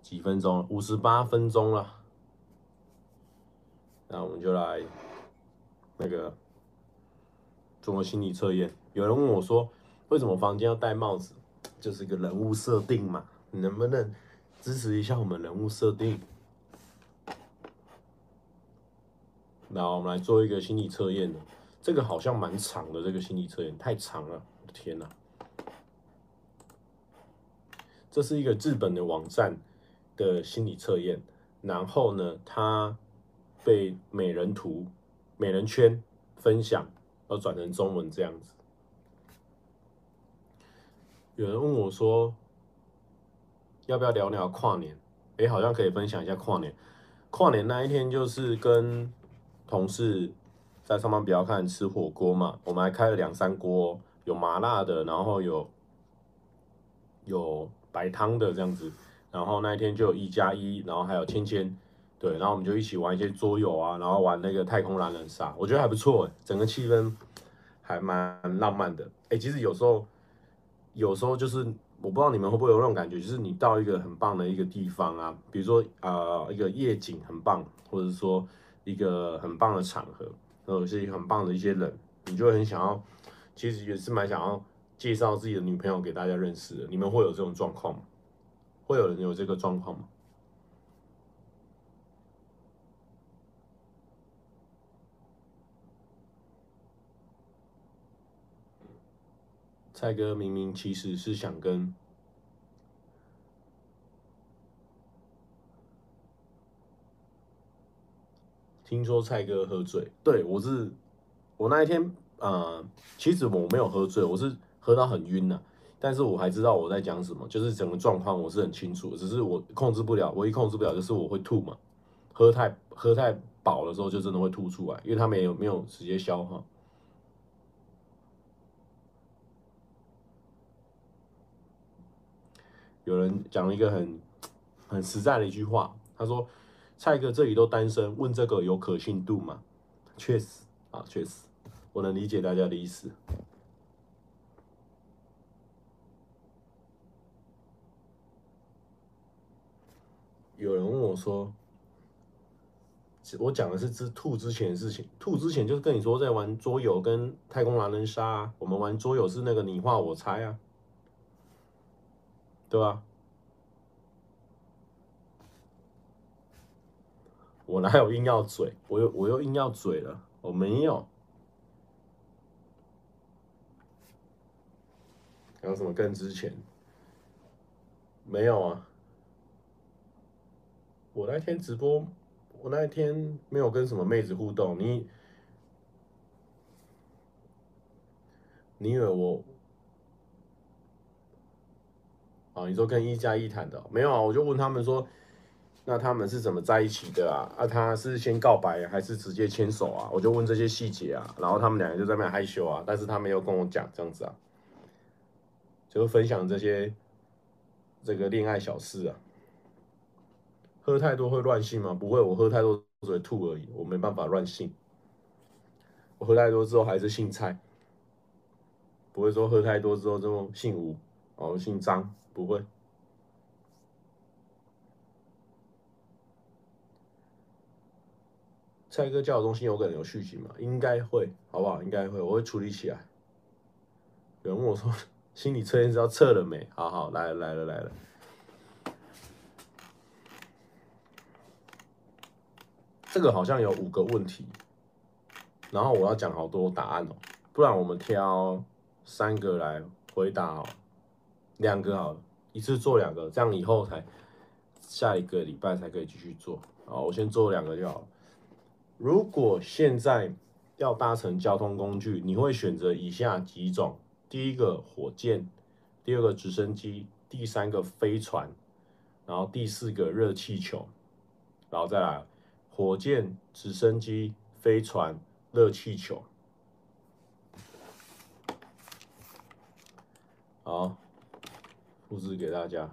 几分钟？五十八分钟了。那我们就来。那个做个心理测验，有人问我说，为什么房间要戴帽子？就是一个人物设定嘛，你能不能支持一下我们人物设定？那我们来做一个心理测验，这个好像蛮长的，这个心理测验太长了，我的天哪！这是一个日本的网站的心理测验，然后呢，它被美人图。美人圈分享，要转成中文这样子。有人问我说，要不要聊聊跨年？哎，好像可以分享一下跨年。跨年那一天就是跟同事在上班比较看吃火锅嘛，我们还开了两三锅，有麻辣的，然后有有白汤的这样子。然后那一天就有一加一，然后还有芊芊。对，然后我们就一起玩一些桌游啊，然后玩那个太空狼人杀，我觉得还不错，整个气氛还蛮浪漫的。哎，其实有时候，有时候就是我不知道你们会不会有那种感觉，就是你到一个很棒的一个地方啊，比如说啊、一个夜景很棒，或者说一个很棒的场合，或者是一个很棒的一些人，你就很想要，其实也是蛮想要介绍自己的女朋友给大家认识的。你们会有这种状况吗？会有人有这个状况吗？蔡哥明明其实是想跟，听说蔡哥喝醉，对，我是我那一天啊、其实我没有喝醉，我是喝到很晕呐、但是我还知道我在讲什么，就是整个状况我是很清楚，只是我控制不了，唯一控制不了就是我会吐嘛，喝太喝太饱的时候就真的会吐出来，因为他没有没有直接消化。有人讲了一个很很实在的一句话，他说：“蔡哥这里都单身，问这个有可信度吗？”确实啊，确实，我能理解大家的意思。有人问我说：“我讲的是之吐之前的事情，吐之前就是跟你说在玩桌游跟太空狼人杀啊，我们玩桌游是那个你画我猜啊，对吧？我哪有硬要嘴？我又我又硬要嘴了？我没有。还有什么更值钱？没有啊。”我那天直播，我那天没有跟什么妹子互动。你，你以为我？啊，你说跟一加一谈的没有啊？我就问他们说，那他们是怎么在一起的啊？啊，他是先告白还是直接牵手啊？我就问这些细节啊。然后他们两个就在那害羞啊，但是他没有跟我讲这样子啊，就分享这些这个恋爱小事啊。喝太多会乱性吗？不会，我喝太多只会吐而已，我没办法乱性。我喝太多之后还是姓蔡，不会说喝太多之后这种姓吴哦，姓张不会。蔡哥交友中心有可能有续集吗？应该会，好不好？应该会，我会处理起来。有人问我说，心理测验是要测了没？好好，来了来了来了。这个好像有五个问题，然后我要讲好多答案哦，不然我们挑三个来回答哦，两个好了，一次做两个，这样以后才下一个礼拜才可以继续做。好，我先做两个就好了。如果现在要搭乘交通工具，你会选择以下几种？第一个火箭，第二个直升机，第三个飞船，然后第四个热气球，然后再来。火箭、直升机、飞船、热气球，好，复制给大家。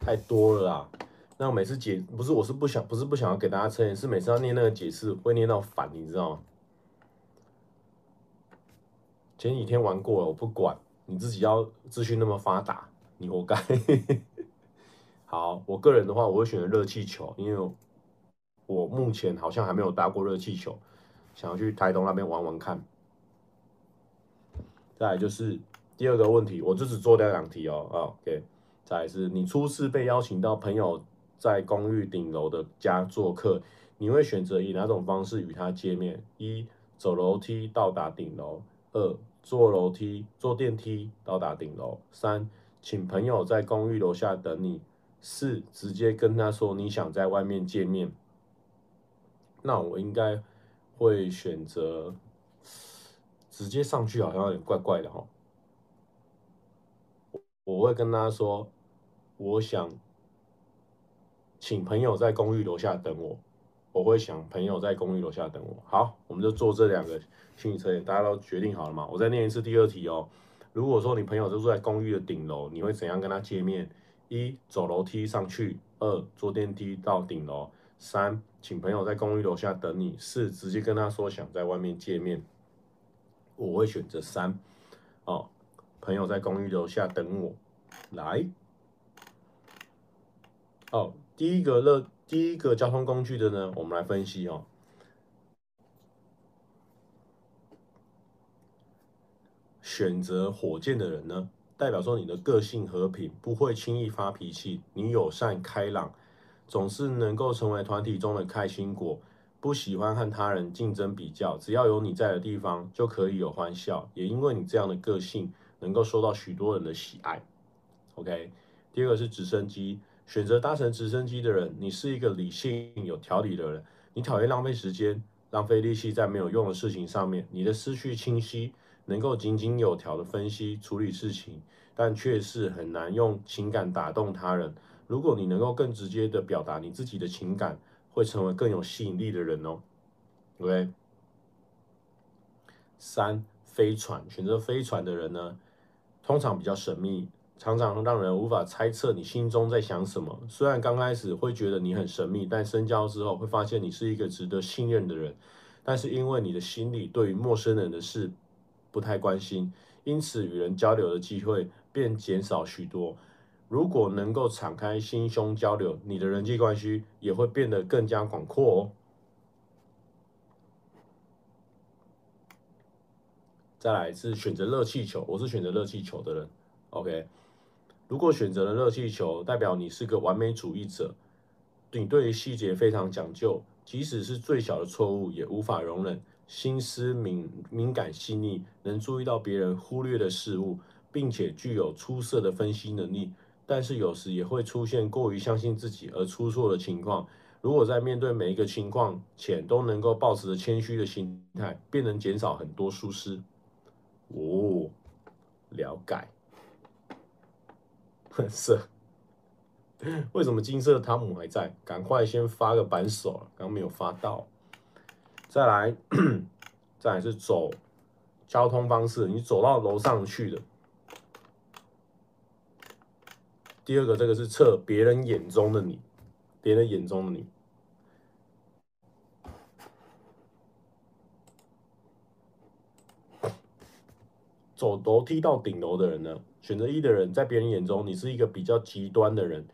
太多了啦！那我每次解不是，我是不想，不是不想要给大家测验，是每次要念那个解释会念到烦，你知道吗？前几天玩过了，我不管，你自己要资讯那么发达，你活该。好，我个人的话，我会选择热气球，因为我目前好像还没有搭过热气球，想要去台东那边玩玩看。再来就是第二个问题，我就只做掉两题哦。啊，OK。再来是你初次被邀请到朋友在公寓顶楼的家做客，你会选择以哪种方式与他见面？一、走楼梯到达顶楼；二、坐楼梯、坐电梯到达顶楼；三、请朋友在公寓楼下等你。四，直接跟他说你想在外面见面，那我应该会选择直接上去，好像有点怪怪的哈。我会跟他说，我想请朋友在公寓楼下等我，我会想朋友在公寓楼下等我。好，我们就做这两个心理测验，大家都决定好了吗？我再念一次第二题哦。如果说你朋友就住在公寓的顶楼，你会怎样跟他见面？一走楼梯上去，二坐电梯到顶楼，三请朋友在公寓楼下等你，四直接跟他说想在外面见面。我会选择三，哦，朋友在公寓楼下等我，来，哦，第一个乐第一个交通工具的呢，我们来分析哦，选择火箭的人呢？代表说你的个性和平，不会轻易发脾气，你友善开朗，总是能够成为团体中的开心果，不喜欢和他人竞争比较，只要有你在的地方就可以有欢笑，也因为你这样的个性，能够受到许多人的喜爱。OK，第二个是直升机，选择搭乘直升机的人，你是一个理性有条理的人，你讨厌浪费时间、浪费力气在没有用的事情上面，你的思绪清晰。能够井井有条的分析处理事情，但却是很难用情感打动他人。如果你能够更直接的表达你自己的情感，会成为更有吸引力的人哦。OK，三飞船，选择飞船的人呢，通常比较神秘，常常让人无法猜测你心中在想什么。虽然刚开始会觉得你很神秘，但深交之后会发现你是一个值得信任的人。但是因为你的心里对于陌生人的事不太关心，因此与人交流的机会便减少许多。如果能够敞开心胸交流，你的人际关系也会变得更加广阔哦。再来是选择热气球，我是选择热气球的人。OK，如果选择了热气球，代表你是个完美主义者，你对于细节非常讲究，即使是最小的错误也无法容忍，心思敏敏感细腻，能注意到别人忽略的事物，并且具有出色的分析能力。但是有时也会出现过于相信自己而出错的情况。如果在面对每一个情况前都能够保持着谦虚的心态，便能减少很多疏失。哦，了解。是，为什么金色的汤姆还在？赶快先发个扳手，刚没有发到。再来，再来是走交通方式，你走到楼上去的。第二个，这个是测别人眼中的你，别人眼中的你。走楼梯到顶楼的人呢？选择一的人，在别人眼中，你是一个比较极端的人。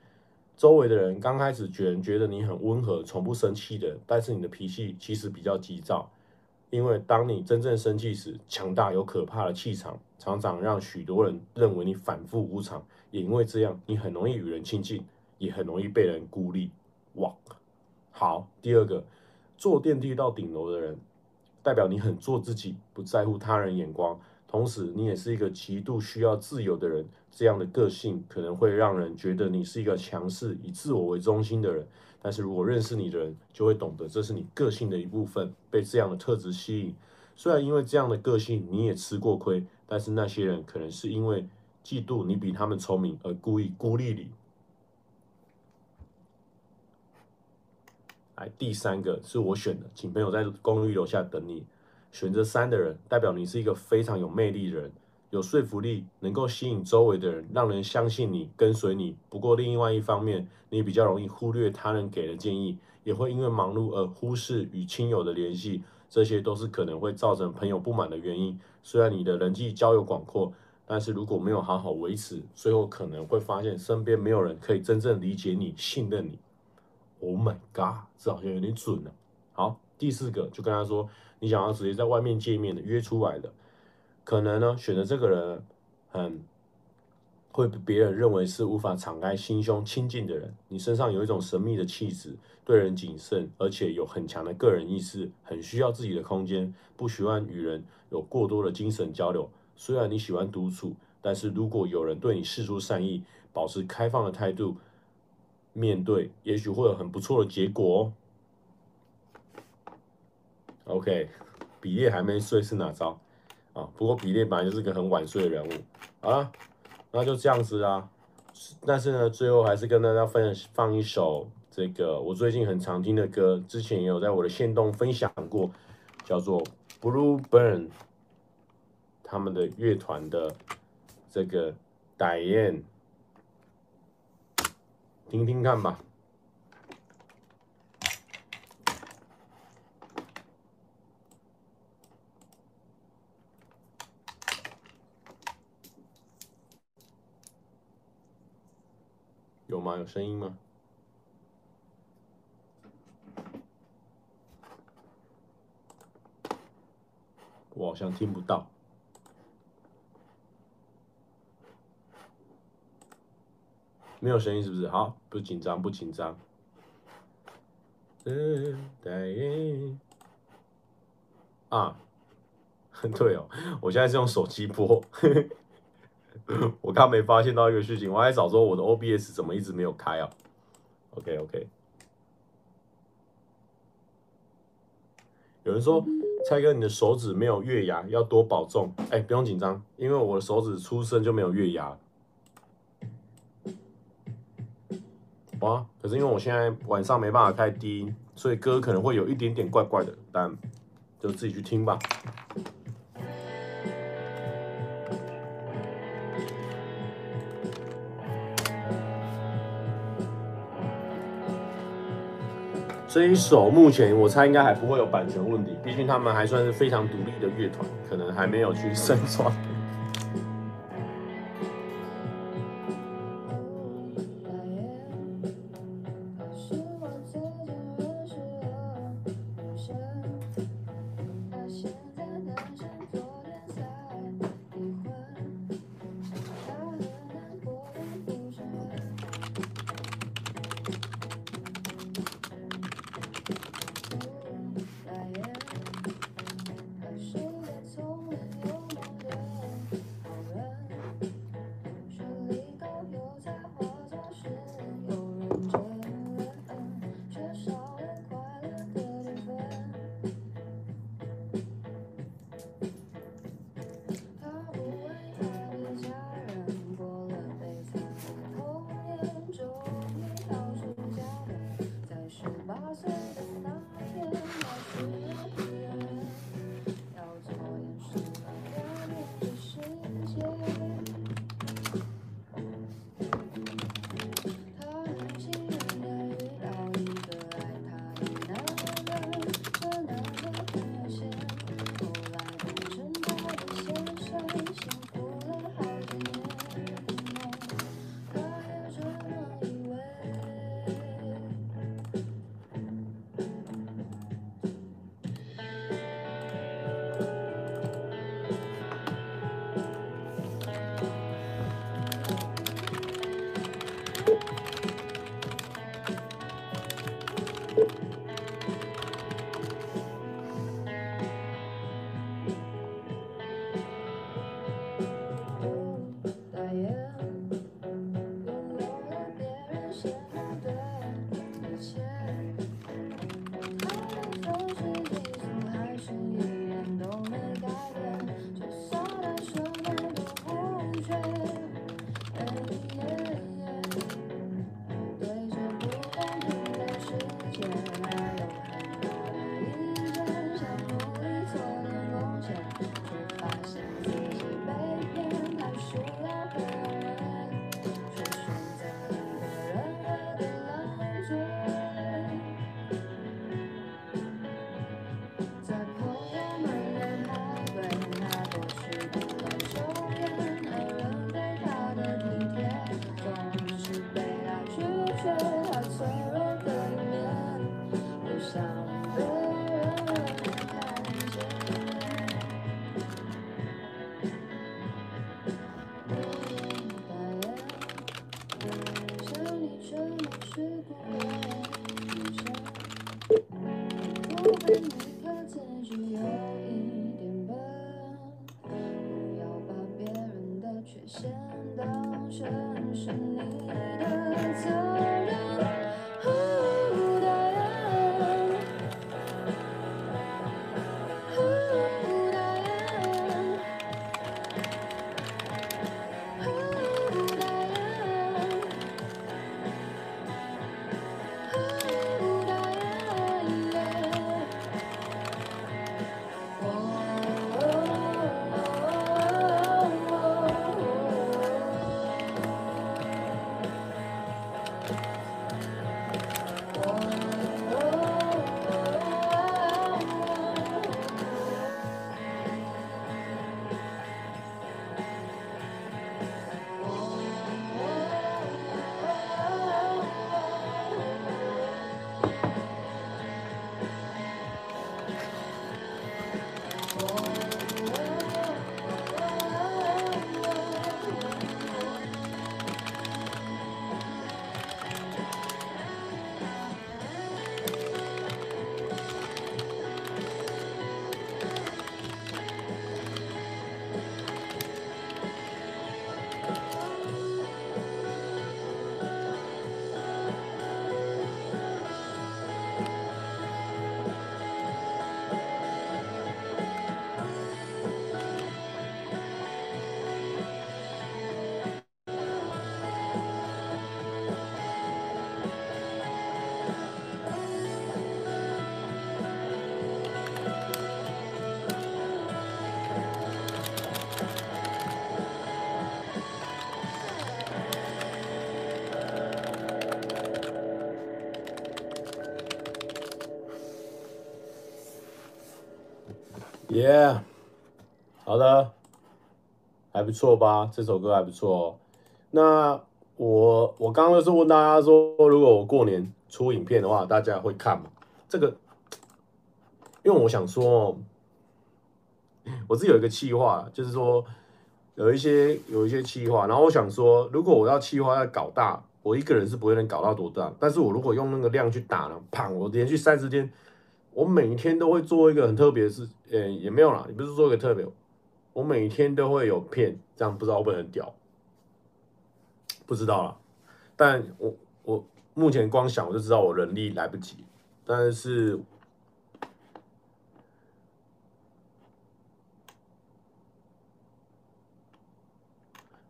周围的人刚开始觉觉得你很温和，从不生气的，但是你的脾气其实比较急躁。因为当你真正生气时，强大有可怕的气场，常常让许多人认为你反复无常。也因为这样，你很容易与人亲近，也很容易被人孤立。哇，好，第二个，坐电梯到顶楼的人，代表你很做自己，不在乎他人眼光，同时你也是一个极度需要自由的人。这样的个性可能会让人觉得你是一个强势、以自我为中心的人。但是如果认识你的人，就会懂得这是你个性的一部分，被这样的特质吸引。虽然因为这样的个性你也吃过亏，但是那些人可能是因为。嫉妒你比他们聪明而故意孤立你。来，第三个是我选的，请朋友在公寓楼下等你。选择三的人，代表你是一个非常有魅力的人，有说服力，能够吸引周围的人，让人相信你，跟随你。不过另外一方面，你比较容易忽略他人给的建议，也会因为忙碌而忽视与亲友的联系，这些都是可能会造成朋友不满的原因。虽然你的人际交友广阔。但是如果没有好好维持，最后可能会发现身边没有人可以真正理解你、信任你。Oh my god，这好像有点准了。好，第四个就跟他说，你想要直接在外面见面的、约出来的，可能呢选择这个人，嗯，会被别人认为是无法敞开心胸亲近的人。你身上有一种神秘的气质，对人谨慎，而且有很强的个人意识，很需要自己的空间，不喜欢与人有过多的精神交流。虽然你喜欢独处，但是如果有人对你示出善意，保持开放的态度，面对，也许会有很不错的结果哦。OK，比列还没睡是哪招啊？不过比列本来就是个很晚睡的人物。好了，那就这样子啦。但是呢，最后还是跟大家分享放一首这个我最近很常听的歌，之前也有在我的线动分享过，叫做《Blue Burn》。他们的乐团的这个 Diane，听听看吧。有有声音吗？我好像听不到。没有声音是不是？好，不紧张，不紧张。啊，对哦，我现在是用手机播。我刚没发现到一个事情，我还找说我的 OBS 怎么一直没有开啊？OK OK。有人说
蔡哥，你的手指没有月牙，要多保重。哎、不用紧张，因为我的手指出生就没有月牙。哇，可是因为我现在晚上没办法开低音，所以歌可能会有一点点怪怪的，但就自己去听吧。这一首目前我猜应该还不会有版权问题，毕竟他们还算是非常独立的乐团，可能还没有去 申装。
Yeah，好的，还不错吧？这首歌还不错哦。那我我刚刚是问大家说，如果我过年出影片的话，大家会看吗？这个，因为我想说，我自己有一个企划，就是说有一些有一些企划，然后我想说，如果我要企划要搞大，我一个人是不会能搞到多大，但是我如果用那个量去打呢，砰，我连续三十天。我每一天都会做一个很特别的事，呃，也没有啦，也不是做一个特别，我每一天都会有片，这样不知道会不会很屌，不知道啦，但我我目前光想我就知道我人力来不及，但是，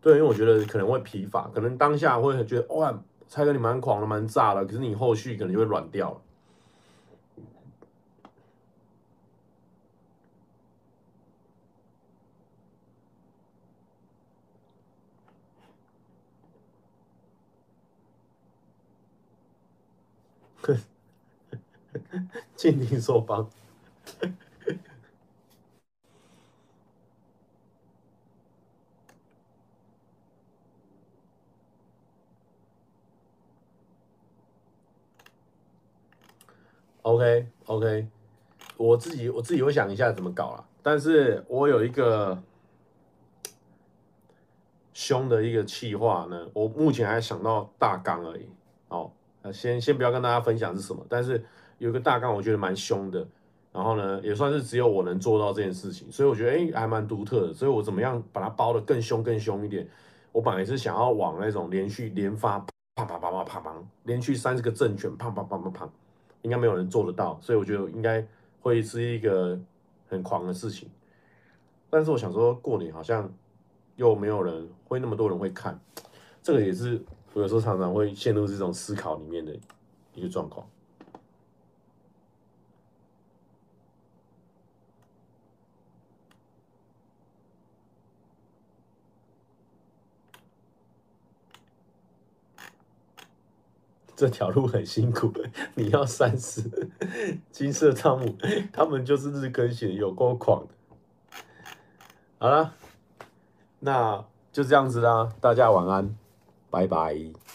对，因为我觉得可能会疲乏，可能当下会觉得哇，蔡哥你蛮狂的，蛮炸的，可是你后续可能就会软掉了。静听说帮，OK OK，我自己我自己会想一下怎么搞啦，但是我有一个凶的一个气话呢，我目前还想到大纲而已，哦。先先不要跟大家分享是什么，但是有个大纲，我觉得蛮凶的。然后呢，也算是只有我能做到这件事情，所以我觉得哎，还蛮独特的。所以我怎么样把它包得更凶、更凶一点？我本来是想要往那种连续连发，啪啪啪啪啪啪，连续三十个正拳，啪啪啪啪啪，应该没有人做得到。所以我觉得应该会是一个很狂的事情。但是我想说，过年好像又没有人会那么多人会看，这个也是。我有时候常常会陷入这种思考里面的一个状况。这条路很辛苦，你要三思。金色汤姆，他们就是日更型，有够狂。好了，那就这样子啦，大家晚安。拜拜。